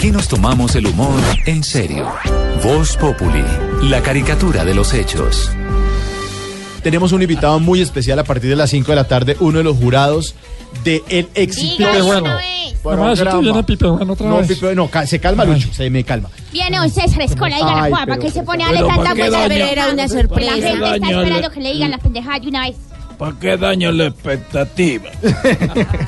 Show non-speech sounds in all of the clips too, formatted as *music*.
Aquí nos tomamos el humor en serio. Voz Populi, la caricatura de los hechos. Tenemos un invitado muy especial a partir de las 5 de la tarde, uno de los jurados de El Éxito Diga Bueno. vienes Pipe Bueno otra No, vez. Pipe, no, ca- se calma, Lucho, se me calma. Viene un César Escola, diga la Ay, guapa, pero- que se pone a pero darle tanta ¿para qué vuelta. daña? Era una ¿Para sorpresa. La qué gente está esperando que le digan las pendejadas de una vez. ¿Para qué daño la expectativa? *laughs*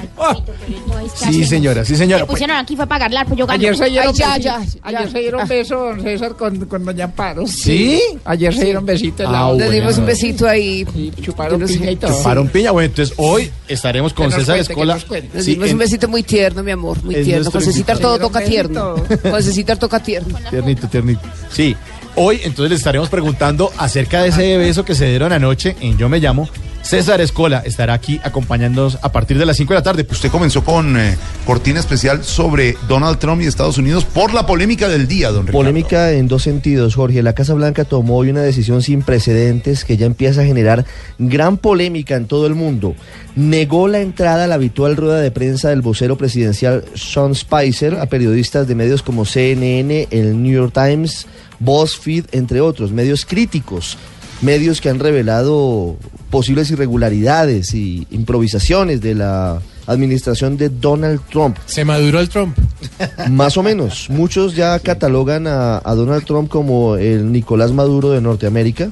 Sí, señora, sí, señora. Me pusieron aquí fue para pagarla, pues yo gano. Ayer se dieron Ay, ya, besito. ya, ya. Ayer se dieron beso, don César, con, con doña Amparo. ¿Sí? Ayer se dieron besito en la Ah, bueno. dimos un besito ahí. Y chuparon no sé. piña y todo. Chuparon piña, bueno, entonces hoy estaremos con César cuente, Escola. nos Sí, dimos en- un besito muy tierno, mi amor, muy Es tierno. Con Cecitar todo *laughs* toca tierno. Con Cecitar toca tierno. Tiernito, tiernito. Sí, hoy entonces le estaremos preguntando acerca de ese beso que se dieron anoche en Yo Me Llamo. César Escola estará aquí acompañándonos a partir de las 5 de la tarde. Pues Usted comenzó con eh, cortina especial sobre Donald Trump y Estados Unidos por la polémica del día, don Ricardo. Polémica en dos sentidos, Jorge. La Casa Blanca tomó hoy una decisión sin precedentes que ya empieza a generar gran polémica en todo el mundo. Negó la entrada a la habitual rueda de prensa del vocero presidencial Sean Spicer a periodistas de medios como CNN, el New York Times, BuzzFeed, entre otros, medios críticos. Medios que han revelado posibles irregularidades y improvisaciones de la administración de Donald Trump. Se maduró el Trump. *laughs* Más o menos. Muchos ya catalogan a, a Donald Trump como el Nicolás Maduro de Norteamérica.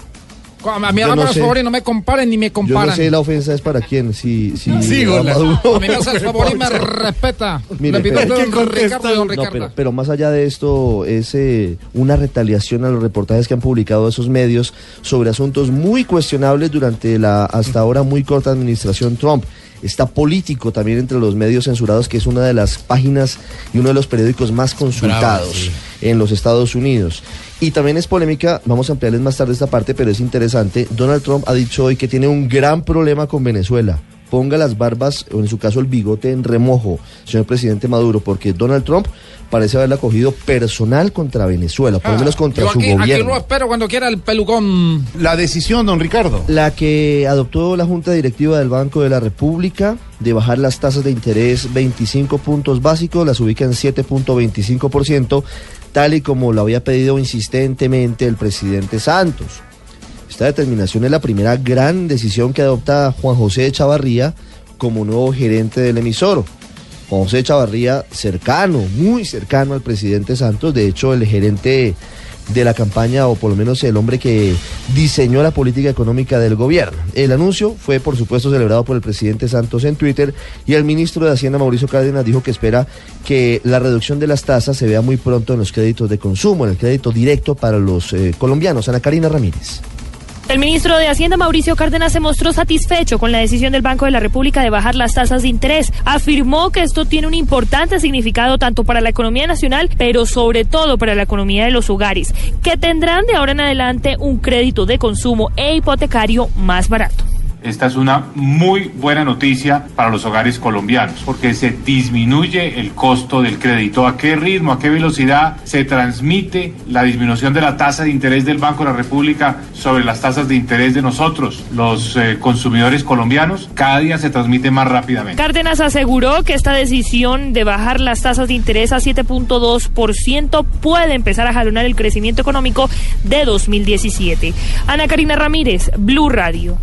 A mí Yo hágame no sé. favor y no me comparen ni me Yo comparan. no sé la ofensa es para quién. Si, si Sí, a. Maduro- A mí me hace el favor y me *laughs* respeta. Mire, Le pido pero- a don Ricardo don No, pero más allá de esto, es eh, una retaliación a los reportajes que han publicado esos medios sobre asuntos muy cuestionables durante la hasta ahora muy corta administración Trump. Está político también entre los medios censurados, que es una de las páginas y uno de los periódicos más consultados en los Estados Unidos. Y también es polémica, vamos a ampliarles más tarde esta parte, pero es interesante. Donald Trump ha dicho hoy que tiene un gran problema con Venezuela. Ponga las barbas, o en su caso el bigote, en remojo, señor presidente Maduro, porque Donald Trump parece haberla cogido personal contra Venezuela, por lo menos contra Ah, Yo su aquí, aquí gobierno. lo espero cuando quiera el pelucón. La decisión, don Ricardo. La que adoptó la Junta Directiva del Banco de la República de bajar las tasas de interés 25 puntos básicos, las ubica en 7.25%, tal y como lo había pedido insistentemente el presidente Santos. Esta determinación es la primera gran decisión que adopta Juan José Chavarría como nuevo gerente del emisor. Juan José Chavarría, cercano, muy cercano al presidente Santos, de hecho el gerente de la campaña, o por lo menos el hombre que diseñó la política económica del gobierno. El anuncio fue, por supuesto, celebrado por el presidente Santos en Twitter y el ministro de Hacienda, Mauricio Cárdenas, dijo que espera que la reducción de las tasas se vea muy pronto en los créditos de consumo, en el crédito directo para los eh, colombianos. Ana Karina Ramírez. El ministro de Hacienda, Mauricio Cárdenas, se mostró satisfecho con la decisión del Banco de la República de bajar las tasas de interés. Afirmó que esto tiene un importante significado tanto para la economía nacional, pero sobre todo para la economía de los hogares, que tendrán de ahora en adelante un crédito de consumo e hipotecario más barato. Esta es una muy buena noticia para los hogares colombianos porque se disminuye el costo del crédito. ¿A qué ritmo, a qué velocidad se transmite la disminución de la tasa de interés del Banco de la República sobre las tasas de interés de nosotros, los eh, consumidores colombianos? Cada día se transmite más rápidamente. Cárdenas aseguró que esta decisión de bajar las tasas de interés a 7.2% puede empezar a jalonar el crecimiento económico de 2017. Ana Karina Ramírez, Blue Radio.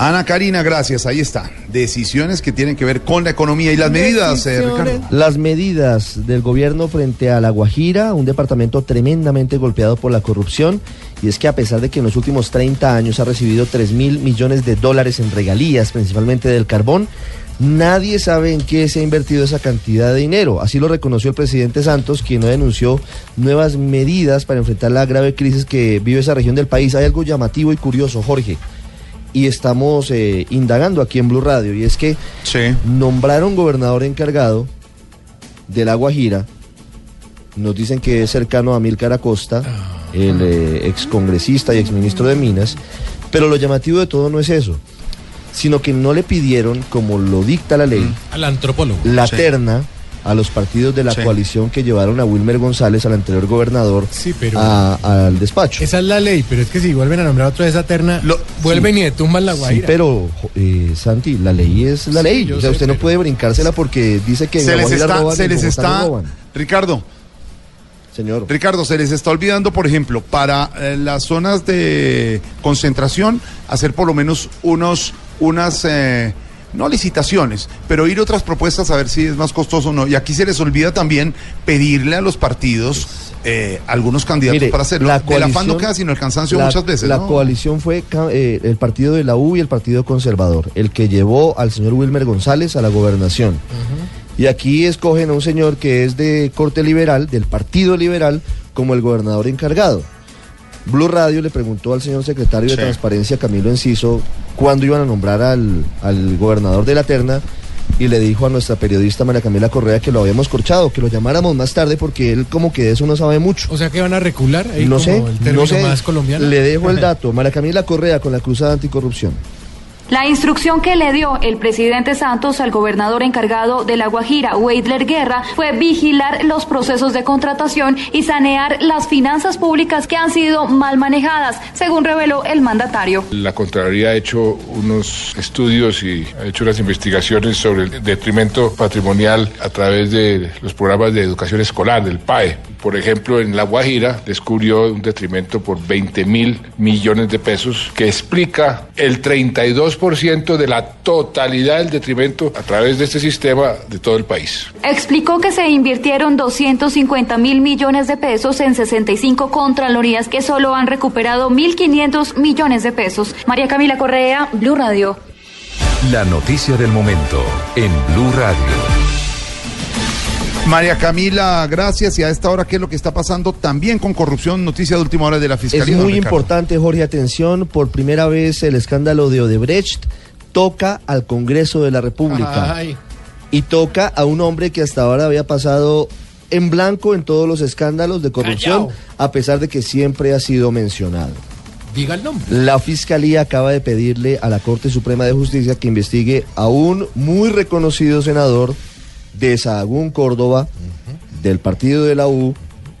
Ana Karina, gracias. Ahí está. Decisiones que tienen que ver con la economía y las medidas, eh, Ricardo. Las medidas del gobierno frente a La Guajira, un departamento tremendamente golpeado por la corrupción, y es que a pesar de que en los últimos 30 años ha recibido 3 mil millones de dólares en regalías, principalmente del carbón, nadie sabe en qué se ha invertido esa cantidad de dinero. Así lo reconoció el presidente Santos, quien hoy denunció nuevas medidas para enfrentar la grave crisis que vive esa región del país. Hay algo llamativo y curioso, Jorge. Y estamos eh, indagando aquí en Blue Radio, y es que Sí. nombraron gobernador encargado de La Guajira. Nos dicen que es cercano a Milcar Acosta, el eh, excongresista y exministro de Minas. Pero lo llamativo de todo no es eso, sino que no le pidieron, como lo dicta la ley, Al antropólogo. la Sí. terna a los partidos de la Sí. coalición que llevaron a Wilmer González, al anterior gobernador, Sí, pero- a- al despacho. Esa es la ley, pero es que si vuelven a nombrar otro de esa terna, Lo- vuelven y le tumban la Sí, guaira. pero eh, Santi, la ley es la Sí, ley. O sea, sé, usted no puede brincársela porque dice que Se les está, roban y se les está roban. Ricardo, Señor. Ricardo, se les está olvidando, por ejemplo, para eh, las zonas de concentración, hacer por lo menos unos, unas, eh, no licitaciones, pero ir otras propuestas a ver si es más costoso o no. Y aquí se les olvida también pedirle a los partidos eh, algunos candidatos Mire, para hacerlo. la Del afán no coalición- queda sino el cansancio la- muchas veces. La ¿no? coalición fue eh, el partido de la U y el partido conservador, el que llevó al señor Wilmer González a la gobernación. Y aquí escogen a un señor que es de corte liberal, del partido liberal, como el gobernador encargado. Blue Radio le preguntó al señor secretario Sí. de Transparencia, Camilo Enciso, cuándo iban a nombrar al, al gobernador de la terna y le dijo a nuestra periodista María Camila Correa que lo habíamos corchado, que lo llamáramos más tarde porque él como que de eso no sabe mucho. O sea que van a recular ahí No como sé, el término no sé. más colombiano. Le dejo el *laughs* dato. María Camila Correa con la Cruzada Anticorrupción. La instrucción que le dio el presidente Santos al gobernador encargado de La Guajira, Weidler Guerra, fue vigilar los procesos de contratación y sanear las finanzas públicas que han sido mal manejadas, según reveló el mandatario. La Contraloría ha hecho unos estudios y ha hecho unas investigaciones sobre el detrimento patrimonial a través de los programas de educación escolar, del PAE. Por ejemplo, en La Guajira descubrió un detrimento por 20 mil millones de pesos que explica el 32% de la totalidad del detrimento a través de este sistema de todo el país. Explicó que se invirtieron 250 mil millones de pesos en 65 contralorías que solo han recuperado 1.500 millones de pesos. María Camila Correa, Blue Radio. La noticia del momento en Blue Radio. María Camila, gracias. Y a esta hora, ¿qué es lo que está pasando también con corrupción? Noticia de última hora de la Es Fiscalía. don muy Ricardo. importante, Jorge, atención. Por primera vez el escándalo de Odebrecht toca al Congreso de la República. Ay, Y toca a un hombre que hasta ahora había pasado en blanco en todos los escándalos de corrupción, Callao. a pesar de que siempre ha sido mencionado. diga el nombre. La Fiscalía acaba de pedirle a la Corte Suprema de Justicia que investigue a un muy reconocido senador de Sahagún, Córdoba, del partido de la U,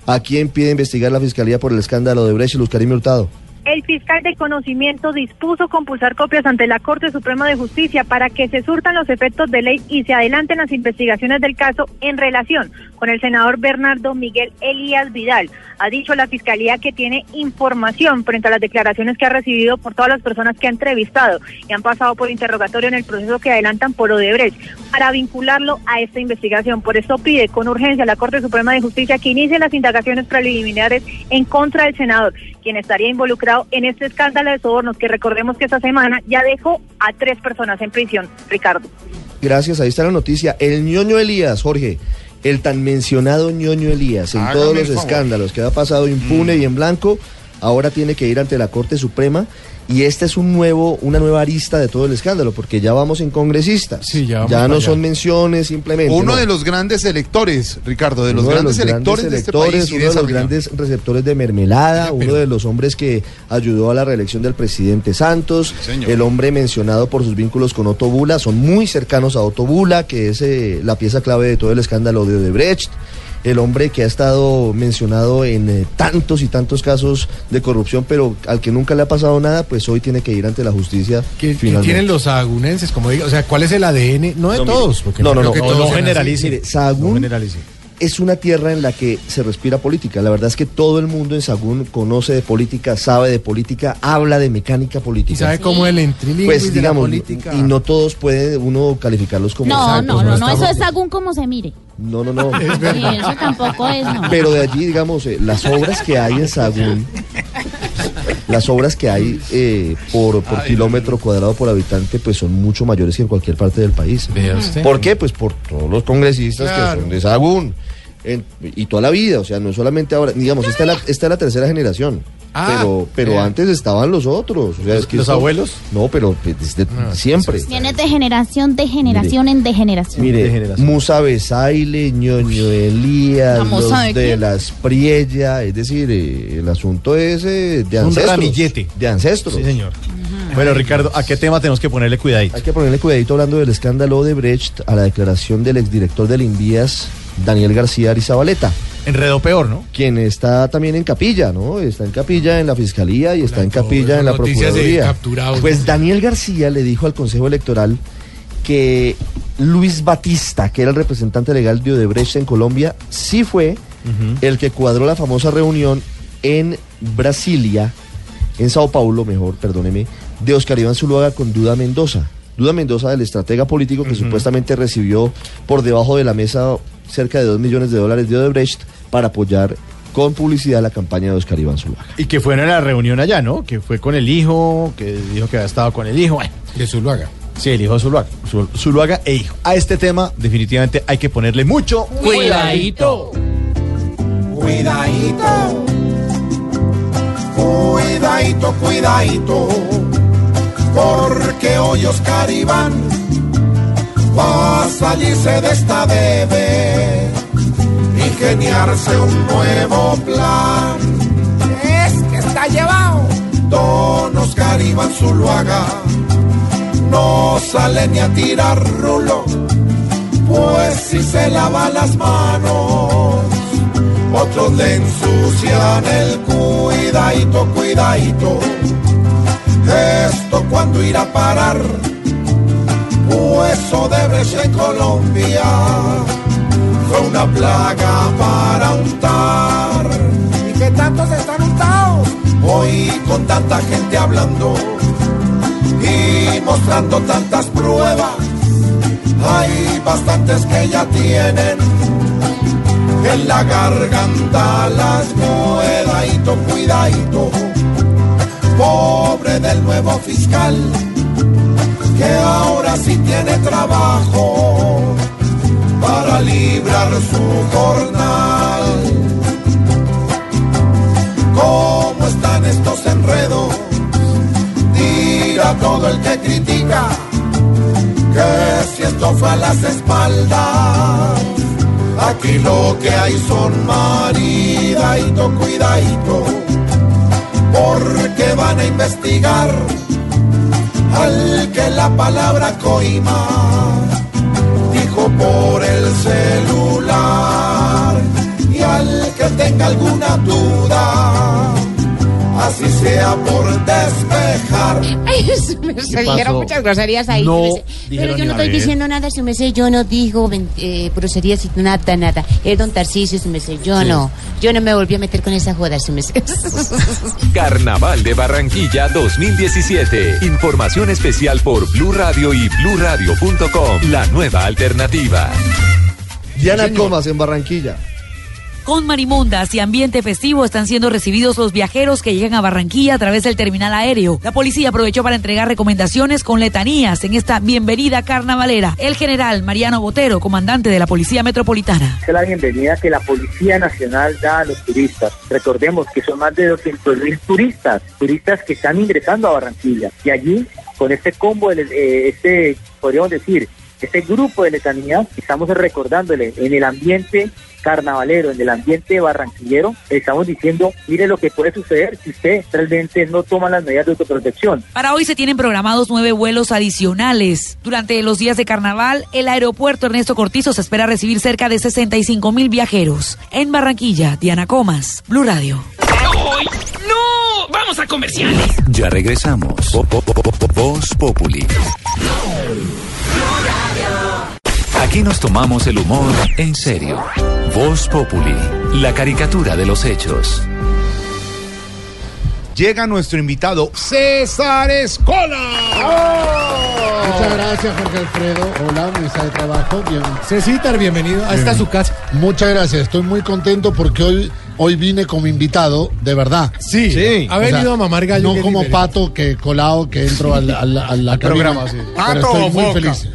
a quien pide investigar la Fiscalía por el escándalo de Brecht y Luz Karim Hurtado. El fiscal de conocimiento dispuso compulsar copias ante la Corte Suprema de Justicia para que se surtan los efectos de ley y se adelanten las investigaciones del caso en relación con el senador Bernardo Miguel Elías Vidal. Ha dicho la Fiscalía que tiene información frente a las declaraciones que ha recibido por todas las personas que ha entrevistado y han pasado por interrogatorio en el proceso que adelantan por Odebrecht para vincularlo a esta investigación. Por eso pide con urgencia a la Corte Suprema de Justicia que inicie las indagaciones preliminares en contra del senador, quien estaría involucrado en este escándalo de sobornos que recordemos que esta semana ya dejó a tres personas en prisión. Ricardo. Gracias, ahí está la noticia. El ñoño Elías, Jorge, el tan mencionado ñoño Elías, en todos los escándalos que ha pasado impune y en blanco, ahora tiene que ir ante la Corte Suprema. Y esta es un nuevo, una nueva arista de todo el escándalo, porque ya vamos en congresistas. Sí, ya vamos no allá. son menciones simplemente. Uno no. de los grandes electores, Ricardo, de los Uno grandes electores de este país. y uno de los grandes receptores de mermelada, uno pero- de los hombres que ayudó a la reelección del presidente Santos, señor. el hombre mencionado por sus vínculos con Otto Bula, son muy cercanos a Otto Bula, que es eh, la pieza clave de todo el escándalo de Odebrecht. El hombre que ha estado mencionado en eh, tantos y tantos casos de corrupción, pero al que nunca le ha pasado nada, pues hoy tiene que ir ante la justicia. ¿Qué, tienen los sahagunenses? Como diga, o sea, ¿cuál es el ADN? No de No, todos, porque no, no, creo no, que no, todos no generalice. Mire, Sahagún No generalice. Es una tierra en la que se respira política. La verdad es que todo el mundo en Sagún conoce de política, sabe de política, habla de mecánica política. Y sabe cómo el entrilingüis pues de digamos, la política. y no todos puede uno calificarlos como No, exactos, no, no, no, estamos- eso es según cómo se mire. No, no, no. *laughs* Sí, eso tampoco es, no. Pero de allí, digamos, eh, las obras que hay en Sagún, las obras que hay eh, por, por kilómetro cuadrado por habitante, pues son mucho mayores que en cualquier parte del país. ¿Por qué? Pues por todos los congresistas Claro. que son de Sagún. En- y toda la vida, o sea, no solamente ahora, digamos, esta es la, esta es la tercera generación. Ah, pero pero antes estaban los otros. O sea, es que ¿Los esto- abuelos? No, pero desde No, siempre. Viene de generación de generación en de generación. Mire, de generación. Musa Besaile, ñoño Elías, ¿Vamos los de quién? las Priella, es decir, eh, el asunto es eh, de Un ancestros. ramillete. De ancestros. Sí, señor. Bueno, Ricardo, ¿a qué tema tenemos que ponerle cuidadito? Hay que ponerle cuidadito hablando del escándalo de Brecht a la declaración del exdirector del Invías, Daniel García Arizabaleta, Enredo peor, ¿no? quien está también en capilla, ¿no? Está en capilla en la fiscalía y está en capilla en la procuraduría. Pues Daniel García le dijo al Consejo Electoral que Luis Batista, que era el representante legal de Odebrecht en Colombia, sí fue el que cuadró la famosa reunión en Brasilia, en Sao Paulo, mejor, perdóneme, de Oscar Iván Zuluaga con Duda Mendoza. Duda Mendoza, del estratega político que supuestamente recibió por debajo de la mesa cerca de 2 millones de dólares de Odebrecht para apoyar con publicidad la campaña de Oscar Iván Zuluaga. Y que fueron a la reunión allá, ¿no? Que fue con el hijo, que dijo que había estado con el hijo. Bueno, De Zuluaga. sí, el hijo de Zuluaga. Zul- Zuluaga e hijo. A este tema, definitivamente, hay que ponerle mucho Cuidadito. Cuidadito, cuidadito, cuidadito, porque hoy Oscar Iván va a salirse de esta debe, ingeniarse un nuevo plan. Es que está llevado. Don Oscar Iván Zuluaga no sale ni a tirar rulo, pues si se lava las manos otros le ensucian el cuidadito, cuidadito. Esto cuando irá a parar, pues Odebrecht en Colombia fue una plaga para untar. ¿Y qué tantos están untados? Hoy con tanta gente hablando y mostrando tantas pruebas, hay bastantes que ya tienen en la garganta las cuidadito, cuidadito, pobre del nuevo fiscal, que ahora sí tiene trabajo para librar su jornal. ¿Cómo están estos enredos? Dirá todo el que critica que si esto fue a las espaldas Aquí lo que hay son maridadito, cuidadito, porque van a investigar al que la palabra coima dijo por el celular y al que tenga alguna duda, así sea por despejar. Ay, *laughs* su merced, ¿Qué dijeron pasó? muchas groserías ahí. No Pero yo no estoy diciendo nada, su merced. Yo no digo eh, groserías y nada, nada. Es don Tarcisio, su merced. Yo Sí. no. Yo no me volví a meter con esa joda, su merced. *laughs* Carnaval de Barranquilla 2017. Información especial por Blue Radio y BlueRadio.com. La nueva alternativa. Diana Comas en Barranquilla. Con marimundas y ambiente festivo están siendo recibidos los viajeros que llegan a Barranquilla a través del terminal aéreo. La policía aprovechó para entregar recomendaciones con letanías en esta bienvenida carnavalera. El general Mariano Botero, comandante de la Policía Metropolitana. es la bienvenida que la Policía Nacional da a los turistas. Recordemos que son más de 200 mil turistas, turistas que están ingresando a Barranquilla. Y allí, con este combo, eh, este, podríamos decir, este grupo de letanías, estamos recordándole en el ambiente carnavalero, en el ambiente barranquillero, estamos diciendo, mire lo que puede suceder si usted realmente no toma las medidas de autoprotección. Para hoy se tienen programados nueve vuelos adicionales. Durante los días de carnaval, el aeropuerto Ernesto Cortizo se espera recibir cerca de 65 mil viajeros. En Barranquilla, Diana Comas, Blue Radio. ¡No! ¡Vamos a comerciales! Ya regresamos. Vo- vo- vo- vo- Voz Populi. Aquí nos tomamos el humor en serio. Voz Populi. La caricatura de los hechos. Llega nuestro invitado César Escola. Muchas gracias, Jorge Alfredo. Hola, mesa de trabajo. Bien. Cecitar, bienvenido. Ahí está su casa. Muchas gracias. Estoy muy contento porque hoy, hoy vine como invitado, de verdad. Sí, Sí. Ha venido a mamar gallo. No como pato que colado que entro al, al- a la Al *laughs* cabina. programa, sí. Pero ¿Pato estoy o muy feliz.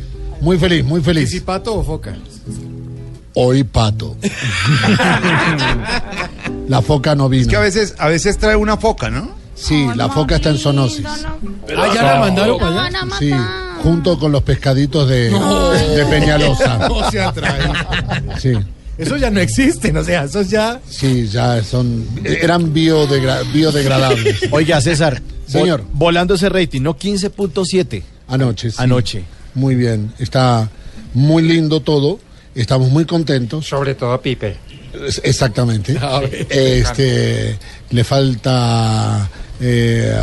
Muy feliz, muy feliz. ¿Y si pato o foca? Hoy pato. la foca no vino. Es que a veces, a veces trae una foca, ¿no? Sí, la foca está en zoonosis. Ah, ya la mandaron para allá. Sí, junto con los pescaditos de, de Peñalosa. *laughs* No se atrae. Sí. Eso ya no existe, o sea, eso ya. Sí, ya son. Eran biodegra- biodegradables. Oiga, César. Señor. vo- volando ese rating, ¿no? 15.7. Anoche. sí. Anoche. Muy bien. Está muy lindo todo. Estamos muy contentos. Sobre todo Pipe. Exactamente. *laughs* A ver. Este, le falta eh,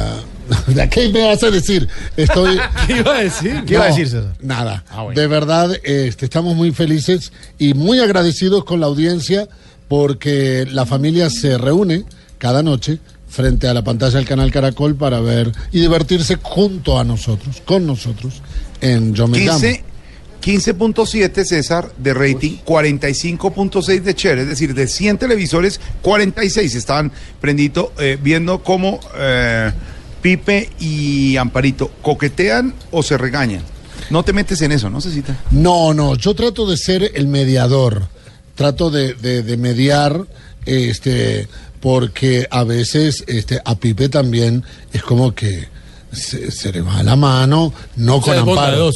*laughs* ¿Qué me vas a decir? Estoy. *laughs* ¿Qué iba a decir? ¿Qué iba a decir, César? Nada. Ah, bueno. De verdad, este, estamos muy felices y muy agradecidos con la audiencia porque la familia se reúne cada noche frente a la pantalla del canal Caracol para ver y divertirse junto a nosotros, con nosotros, en Yo Me Llamo. 15 15.7 César de rating, 45.6 de share, es decir, de 100 televisores, 46 estaban prendito eh, viendo cómo eh, Pipe y Amparito coquetean o se regañan. No te metes en eso, ¿no, Cecita? No, no, yo trato de ser el mediador, trato de, de- de mediar, este, porque a veces este, a Pipe también es como que se, se le va la mano, no con amparo.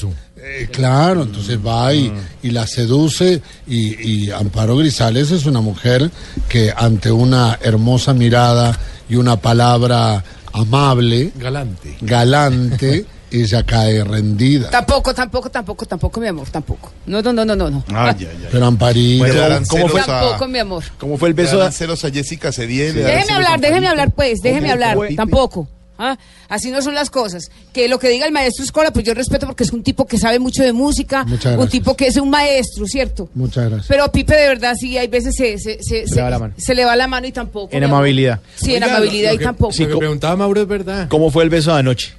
Eh, claro, entonces va y, y la seduce y, y Amparo Grisales es una mujer que ante una hermosa mirada y una palabra amable, Galante. galante, *laughs* ella cae rendida. Tampoco, tampoco, tampoco, tampoco, mi amor, tampoco. No, no, no, no, no. no. Pero Amparito, darán ¿cómo fue? a- Tampoco, mi amor. ¿Cómo fue el beso? celos a Jessica Cediel. darán Déjeme hablar, déjeme hablar, pues, déjeme hablar. fue? Tampoco. ¿Ah? Así no son las cosas. Que lo que diga el maestro Escola, pues yo respeto porque es un tipo que sabe mucho de música, un tipo que es un maestro, ¿cierto? Muchas gracias. Pero Pipe de verdad sí, hay veces se, se, se, le va la mano. se le va la mano y tampoco. En amabilidad. Sí, en amabilidad lo y que- tampoco. Lo que preguntaba Mauro es verdad. ¿Cómo fue el beso de anoche?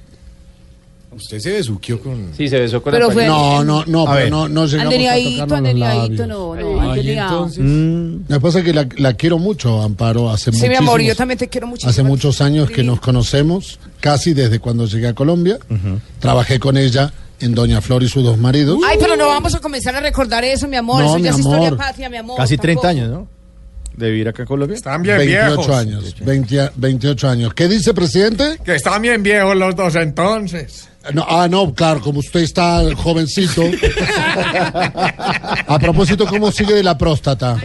Usted se besuqueó con. Sí, se besó con Pero Amparito. fue- No, no, no, A pero ver. no, no llegamos a labios. no, no, Ay, entonces. Mm. Que pasa es que la, la quiero mucho, Amparo, hace Sí, mi amor, yo también te quiero muchísimo. Hace muchos años que nos conocemos, casi desde cuando llegué a Colombia. Trabajé con ella en Doña Flor y sus dos maridos. Ay, pero no vamos a comenzar a recordar eso, mi amor. No, eso mi ya es historia amor. patria, mi amor. Casi 30 tampoco. años, ¿no? De vivir acá en Colombia. Están bien 28 viejos. años, 20 28 años. ¿Qué dice, presidente? Que están bien viejos los dos entonces. No, ah, no, claro, como usted está jovencito. *laughs* a propósito, ¿cómo sigue de la próstata?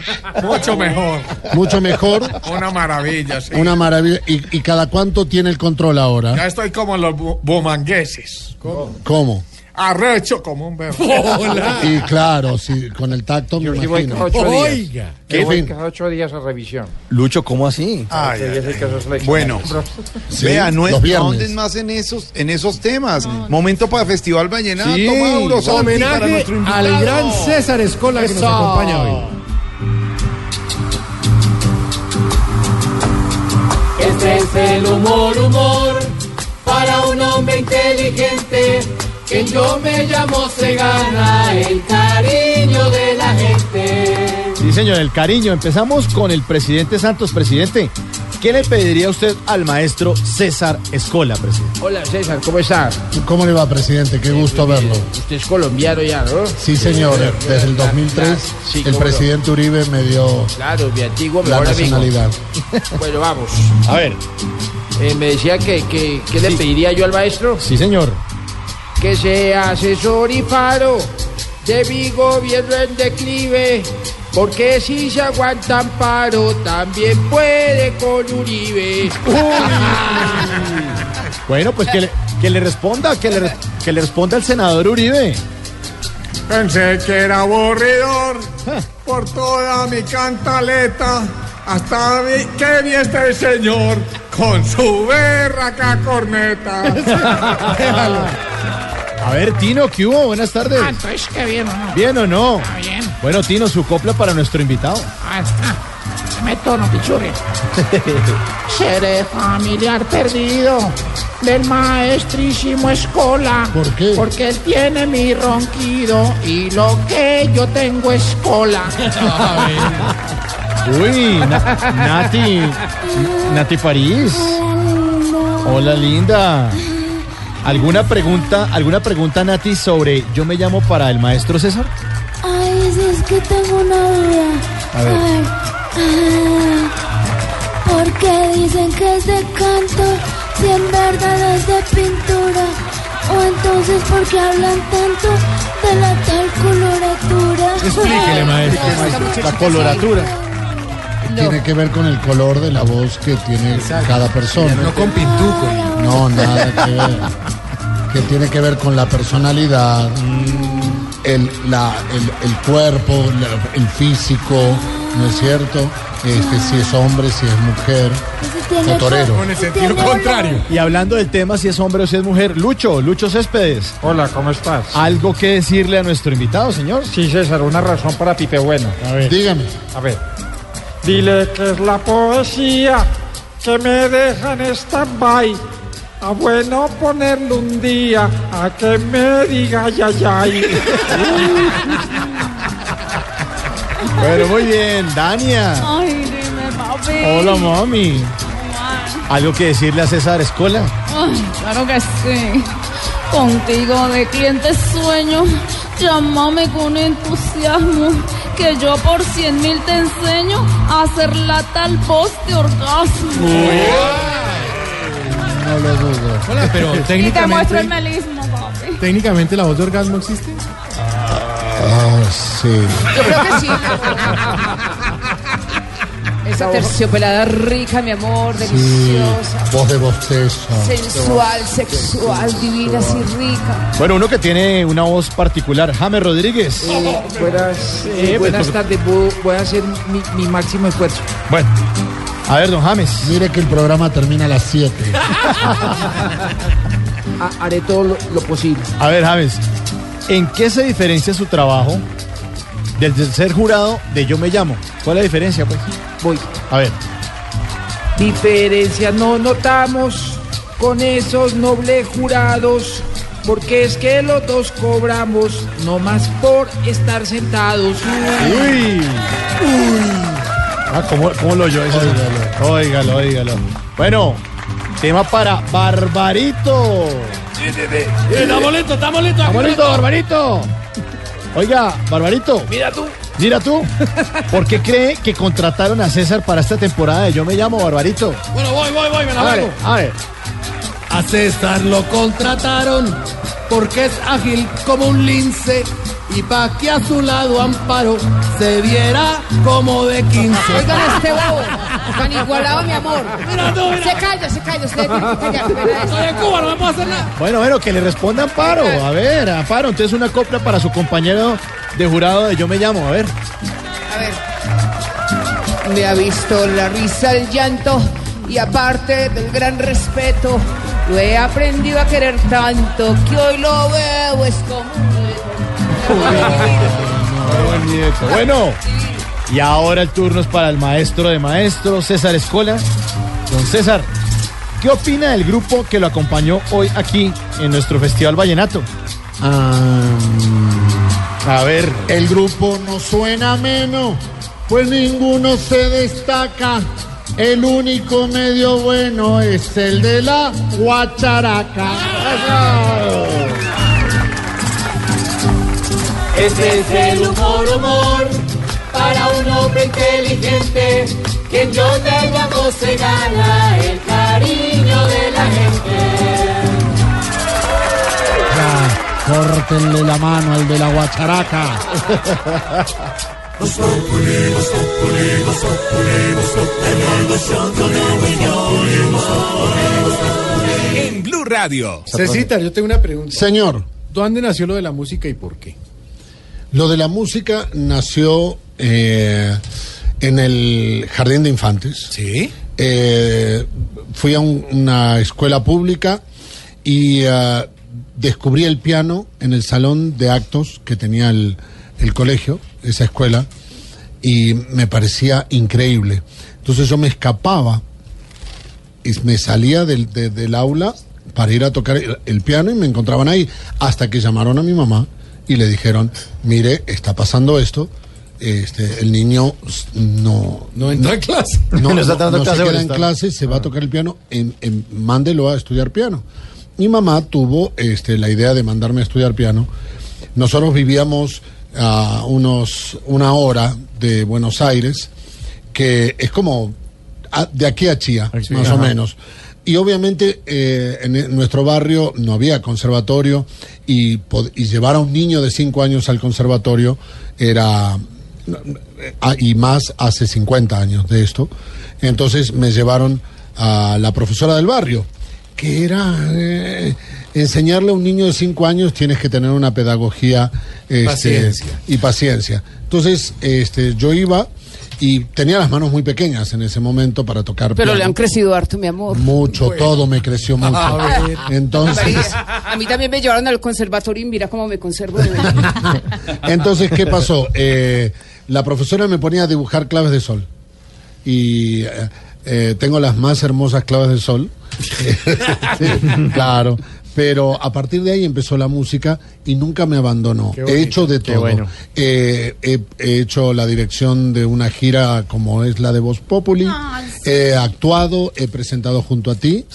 Mucho mejor. Mucho mejor, Una maravilla, sí. una maravilla. ¿Y, y cada cuánto tiene el control Ya ahora? estoy como los bu- bumangueses. ¿Cómo? Arrecho como un bebé. *laughs* Y claro, sí, con el tacto me Yo sí voy imagino. cada ocho días. Oiga. ¿Qué Yo voy fin? cada ocho días a revisión. Lucho, ¿cómo así? Ay, que Bueno, Sí, vea, no, es, los viernes. más en esos, en esos temas. Momento para Festival Vallenato, Sí, Mauro, Santi, para Homenaje nuestro invitado. al gran César Escola que nos Eso. acompaña hoy. Este es el humor, humor, para un hombre inteligente. Que yo me llamo se gana el cariño de la gente. Sí, señor, el cariño. Empezamos con el presidente Santos. Presidente, ¿qué le pediría usted al maestro César Escola, presidente? Hola César, ¿cómo estás? ¿Cómo le va, presidente? Qué gusto verlo. Usted es colombiano ya, ¿no? Sí, señor. Desde el 2003, Sí, el presidente Uribe me dio Claro, mi antiguo la mejor amigo. nacionalidad. *laughs* Bueno, vamos. A ver. Eh, me decía que, que, que le pediría yo al maestro Sí, señor. Que sea asesor y faro de mi gobierno en declive. Porque si se aguantan paro, también puede con Uribe. *laughs* Bueno, pues que le, que le responda, que le, que le responda el senador Uribe. Pensé que era aburridor por toda mi cantaleta. Hasta vi- que vi este señor con su berraca corneta. *laughs* A ver, Tino, ¿qué hubo? Buenas tardes. Ah, entonces qué bien o no. ¿Bien o no? Está bien. Bueno, Tino, su copla para nuestro invitado. Ah, está. Se me tono, pichurri. *laughs* Seré familiar perdido del maestrísimo Escola. ¿Por qué? Porque él tiene mi ronquido y lo que yo tengo es cola. Uy, Na- Nati, Nati París. Hola, linda. ¿Alguna pregunta, alguna pregunta, Nati, sobre yo me llamo para el maestro César? Ay, es que tengo una duda. A ver. Ay, ah, ¿Por qué dicen que es de canto si en verdad es de pintura? O entonces, ¿por qué hablan tanto de la tal coloratura? Explíquele, *laughs* maestro. La coloratura. Tiene que ver con el color de la voz que tiene cada persona. No con pintuco. No, nada que ver. Que tiene que ver con la personalidad, el, la, el, el cuerpo, la- el físico, ¿no es cierto? Este, si es hombre, si es mujer, o torero. Con el sentido contrario. Y hablando del tema, si es hombre o si es mujer, Lucho, Lucho Céspedes. Hola, ¿cómo estás? ¿Algo que decirle a nuestro invitado, señor? Sí, César, una razón para Pipe Bueno. A ver. Dígame. A ver. Dile que es la poesía que me deja en stand-by. A bueno ponerle un día a que me diga ya ya. Bueno, muy bien, Dania. Ay, dime, papi. Hola, mami. ¿Algo que decirle a César Escola? Ay, claro que sí. Contigo de cliente sueño, llámame con entusiasmo, que yo por cien mil te enseño a hacer la tal voz de orgasmo. No lo dudo. Hola, pero *laughs* Y te muestro el técnicamente, melismo, papi. técnicamente la voz de orgasmo existe. Ah, sí. Yo creo que sí. *laughs* Esa terciopelada rica, mi amor, Sí, deliciosa, voz de bostezo. sensual, sexual, divina, así rica. Bueno, uno que tiene una voz particular, James Rodríguez. Eh, buenas Eh, buenas pues, tardes, voy, voy a hacer mi, mi máximo esfuerzo. Bueno, a ver, don James. Mire que el programa termina a las 7. Ha- haré todo lo, lo posible. A ver, James, ¿en qué se diferencia su trabajo del de ser jurado de Yo Me Llamo? ¿Cuál es la diferencia, pues? Voy. A ver. Diferencia no notamos con esos nobles jurados, porque es que los dos cobramos no más por estar sentados. Uy. Ah, ¿cómo, cómo lo oyó eso? Óigalo, óigalo. Bueno, tema para Barbarito. Estamos listos, estamos listos. Estamos listos, Barbarito. Oiga, Barbarito. Mira tú. Mira tú. ¿Por qué cree que contrataron a César para esta temporada de Yo Me Llamo Barbarito? Bueno, voy, voy, voy, me la A ver, a ver. A César lo contrataron porque es ágil como un lince y pa' que a su lado Amparo se viera como de 15. Oigan este bobo, tan igualado, mi amor. Mira tú, mira. Se calla, se calla, usted tiene que callar. espera eso. Soy de Cuba, no me puedo hacer nada. Bueno, bueno, que le responda Amparo. A ver, Amparo, entonces una copla para su compañero de jurado de Yo Me Llamo. A ver. A ver. Me ha visto la risa, el llanto y aparte del gran respeto, lo he aprendido a querer tanto que hoy lo veo es como un Bueno, y ahora el turno es para el maestro de maestros, César Escola. Don César, ¿qué opina del grupo que lo acompañó hoy aquí en nuestro Festival Vallenato? a ver. El grupo no suena menos, pues ninguno se destaca. El único medio bueno es el de la guacharaca. Este es el humor, humor, para un hombre inteligente. Quien yo te llamo se gana el cariño de la gente. Ya, córtenle la mano al de la guacharaca. En Blue Radio. Cecita, Cecita, yo tengo una pregunta. Señor. ¿Dónde nació lo de la música y por qué? Lo de la música nació eh, en el Jardín de Infantes. Sí. Eh, fui a un- una escuela pública y eh, descubrí el piano en el salón de actos que tenía el, el colegio, esa escuela, y me parecía increíble. Entonces yo me escapaba y me salía del, de- del aula para ir a tocar el, el piano y me encontraban ahí hasta que llamaron a mi mamá y le dijeron, mire, está pasando esto, este, el niño no... No entra en clase. *laughs* No, No está dando no clase se queda en clase, se va a tocar el piano, en, en- mándelo a estudiar piano. Mi mamá tuvo este, la idea de mandarme a estudiar piano. Nosotros vivíamos a unos, una hora de Buenos Aires, que es como a- de aquí a Chía, Sí, más o menos. Y obviamente eh, en en nuestro barrio no había conservatorio y, y llevar a un niño de cinco años al conservatorio era ah, y más hace 50 años de esto. Entonces me llevaron a la profesora del barrio, que era eh, enseñarle a un niño de 5 años tienes que tener una pedagogía este, Paciencia. y paciencia. Entonces este, yo iba y tenía las manos muy pequeñas en ese momento para tocar Pero le han crecido harto, mi amor. Mucho, todo me creció mucho. A ver. Entonces, A mí también me llevaron al conservatorio y mira cómo me conservo. de *laughs* entonces ¿qué pasó? Eh, la profesora me ponía a dibujar claves de sol. Y eh, eh, tengo las más hermosas claves de sol. *laughs* Sí, claro. Pero a partir de ahí empezó la música y nunca me abandonó. He hecho de todo. bueno. Eh, he, he hecho la dirección de una gira como es la de Voz Populi. He actuado, he presentado junto a ti.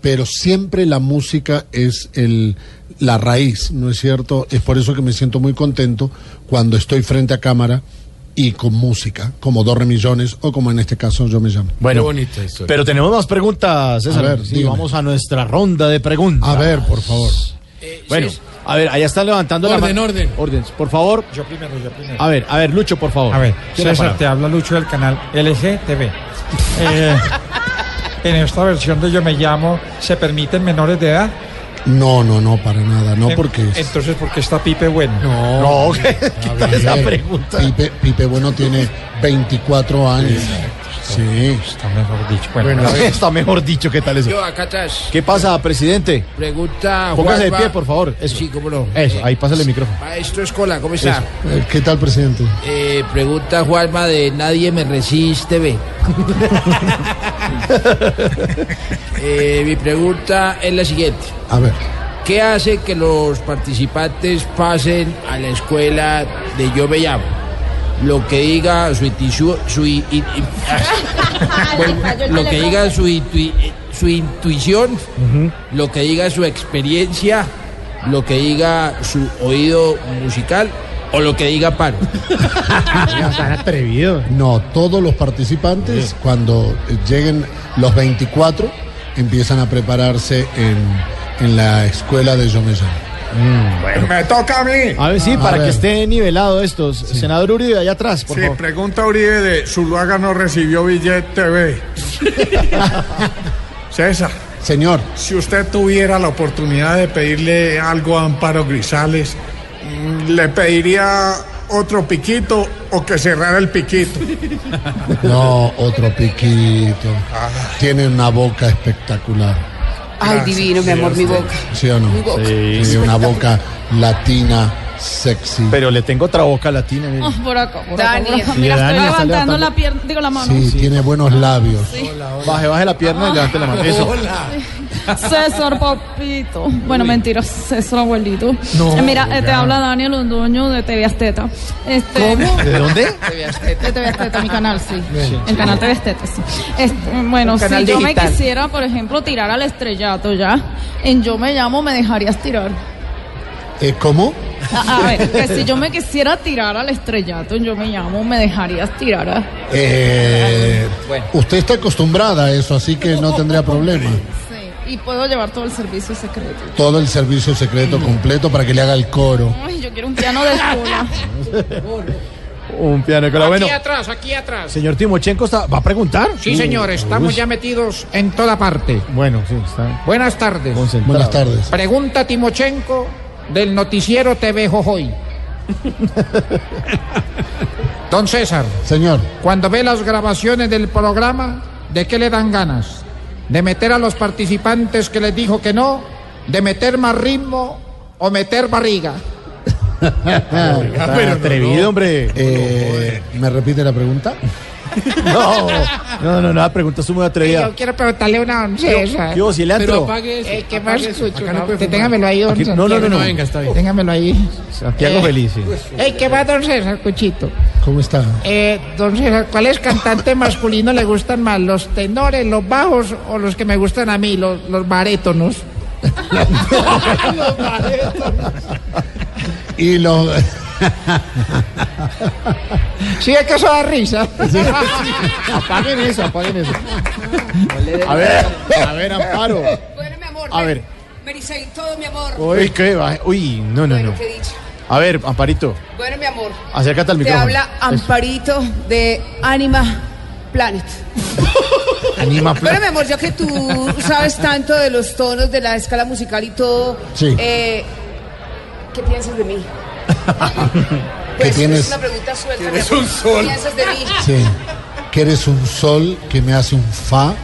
Pero siempre la música es el, la raíz, ¿no es cierto? Es por eso que me siento muy contento cuando estoy frente a cámara y con música, como Dos Remillones o como en este caso yo me llamo. Bueno, pero tenemos más preguntas, César. A ver, Sí, dígame. vamos a nuestra ronda de preguntas. A ver, por favor. Bueno, a ver, allá están levantando la Orden, mano. orden. Orden, por favor. Yo primero, yo primero. A ver, a ver, Lucho, por favor. A ver, ¿Quién ha César, te habla Lucho del canal LGTV. *laughs* Eh, en esta versión de Yo Me Llamo, ¿se permiten menores de edad? No, no, no, para nada, no En- porque... es- Entonces, ¿por qué está Pipe bueno? No, ¿qué, A ver, Pipe, Pipe Bueno tiene 24 años. Sí. Está mejor dicho. Bueno, Bueno, a ver. está mejor dicho que tal eso. Yo acá atrás. ¿Qué pasa, presidente? Pregunta Póngase de Juanma. pie, por favor. Eso. Sí, cómo no. Eso, ahí pásale el micrófono. Maestro Escola, ¿cómo está? Eh, ¿Qué tal, presidente? Eh, pregunta Juanma de Nadie me resiste, ve. *laughs* Eh, mi pregunta es la siguiente. A ver. ¿Qué hace que los participantes pasen a la escuela de Yo Me Llamo? Lo que diga su intuición, su, i- i- i- *laughs* bueno, lo que diga su, intui- su intuición, lo que diga su experiencia, lo que diga su oído musical o lo que diga Paro. *laughs* Tan atrevido. No, todos los participantes, cuando eh, lleguen los 24, empiezan a prepararse en, en la escuela de Yo Me Llamo. Me toca a mí. A ver, sí, A para ver. que esté nivelado estos. Senador Uribe, allá atrás, por Sí, favor. pregunta Uribe de Zuluaga no recibió billete B. *laughs* César. Señor. Si usted tuviera la oportunidad de pedirle algo a Amparo Grisales, mm, ¿le pediría otro piquito o que cerrara el piquito? No, otro piquito. Tiene una boca espectacular. Ay, divino, mi amor, mi boca. ¿Sí o no? Mi boca. Sí. *laughs* Una boca latina, sexy. Pero le tengo otra boca latina. mire. Ah, por acá, por Dani. acá, por acá. Mira, Dani estoy levantando levantando. la pierna, digo la mano. Sí, tiene buenos labios. Baje, baje la pierna y levante la mano. Eso. César Papito. Bueno, mentira, César Abuelito. No, Eh, Mira, eh, te habla Daniel Londoño de TV Azteta. Este, ¿Cómo? ¿De dónde? De TV Azteta, mi canal, sí. Bien. El canal TV Azteta, sí. Este, bueno, si yo me quisiera, por ejemplo, tirar al estrellato ya, en Yo Me Llamo me dejarías tirar. Eh, ¿Cómo? A, a ver, que si yo me quisiera tirar al estrellato, Yo Me Llamo, me dejarías tirar. a- Eh, Usted está acostumbrada a eso, así que no tendría problema. Sí, y puedo llevar todo el servicio secreto. Todo el servicio secreto completo para que le haga el coro. Ay, yo quiero un piano de escuela. Un piano que la bueno. Aquí atrás, aquí atrás. Señor Timochenko está, va a preguntar. Sí, señor, estamos Uy. ya metidos en toda parte. Bueno, sí, está Buenas tardes. Buenas tardes. Pregunta Timochenko del noticiero TV Jojoy. Don César, Señor, cuando ve las grabaciones del programa, ¿de qué le dan ganas? ¿De meter a los participantes que les dijo que no? ¿De meter más ritmo o meter barriga? *laughs* Está atrevido, hombre. eh, ¿me repite la pregunta? No, no, no, la pregunta es muy atrevida. Yo quiero preguntarle una a don César. ¿Qué hubo, cilantro? Eh, ¿Qué más escucho? No, te- téngamelo ahí, don Aquí- no, no, no, no. Venga, está bien. Téngamelo ahí. Santiago Eh, Feliz, sí. Ey, ¿qué más, don César, Cuchito? ¿Cómo está? Eh, don César, ¿cuáles cantantes masculinos le gustan más? ¿Los tenores, los bajos o los que me gustan a mí, los, los barétonos? *laughs* Y los... *laughs* *laughs* Sí, es que eso da risa. Apaguen eso, apaguen eso. A ver, a ver, Amparo. Bueno, mi amor. A ver. Merisei, todo, mi amor. Uy, qué va- Uy, no, no, no. A ver, Amparito, Bueno, mi amor. acércate al Te micrófono. habla Amparito de Anima Planet. *laughs* Anima Bueno, mi amor, ya que tú sabes tanto de los tonos de la escala musical y todo, Sí. eh, ¿qué piensas de mí? *laughs* Pues tienes- es una pregunta suelta. Eres un sol. De mí. Sí, que eres un sol que me hace un fa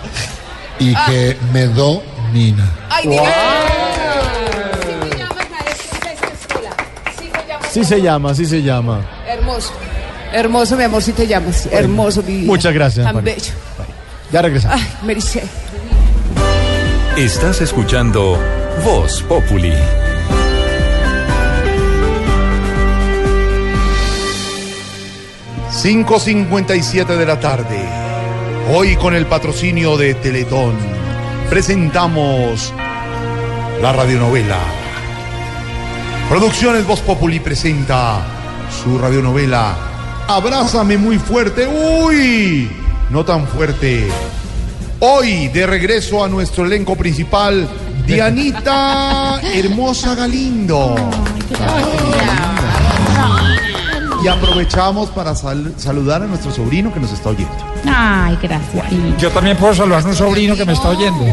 y Ah. que me domina. Ay, diga. Sí. Sí. Sí se llama, así se llama. Hermoso. Hermoso, mi amor, si te llamas. Hermoso, mi vida. Muchas gracias, Tan María. bello. Ya regresamos. Ay, Mericé. Estás escuchando Voz Populi. ...5.57 de la tarde... ...hoy con el patrocinio de Teletón... ...presentamos... ...la radionovela... Producciones Voz Populi presenta... ...su radionovela... ...Abrázame muy fuerte... ¡Uy! No tan fuerte... Hoy, de regreso a nuestro elenco principal... ...Dianita *laughs* Hermosa Galindo... Y aprovechamos para sal- saludar a nuestro sobrino que nos está oyendo. Ay, gracias. Yo también puedo saludar a un sobrino que me está oyendo.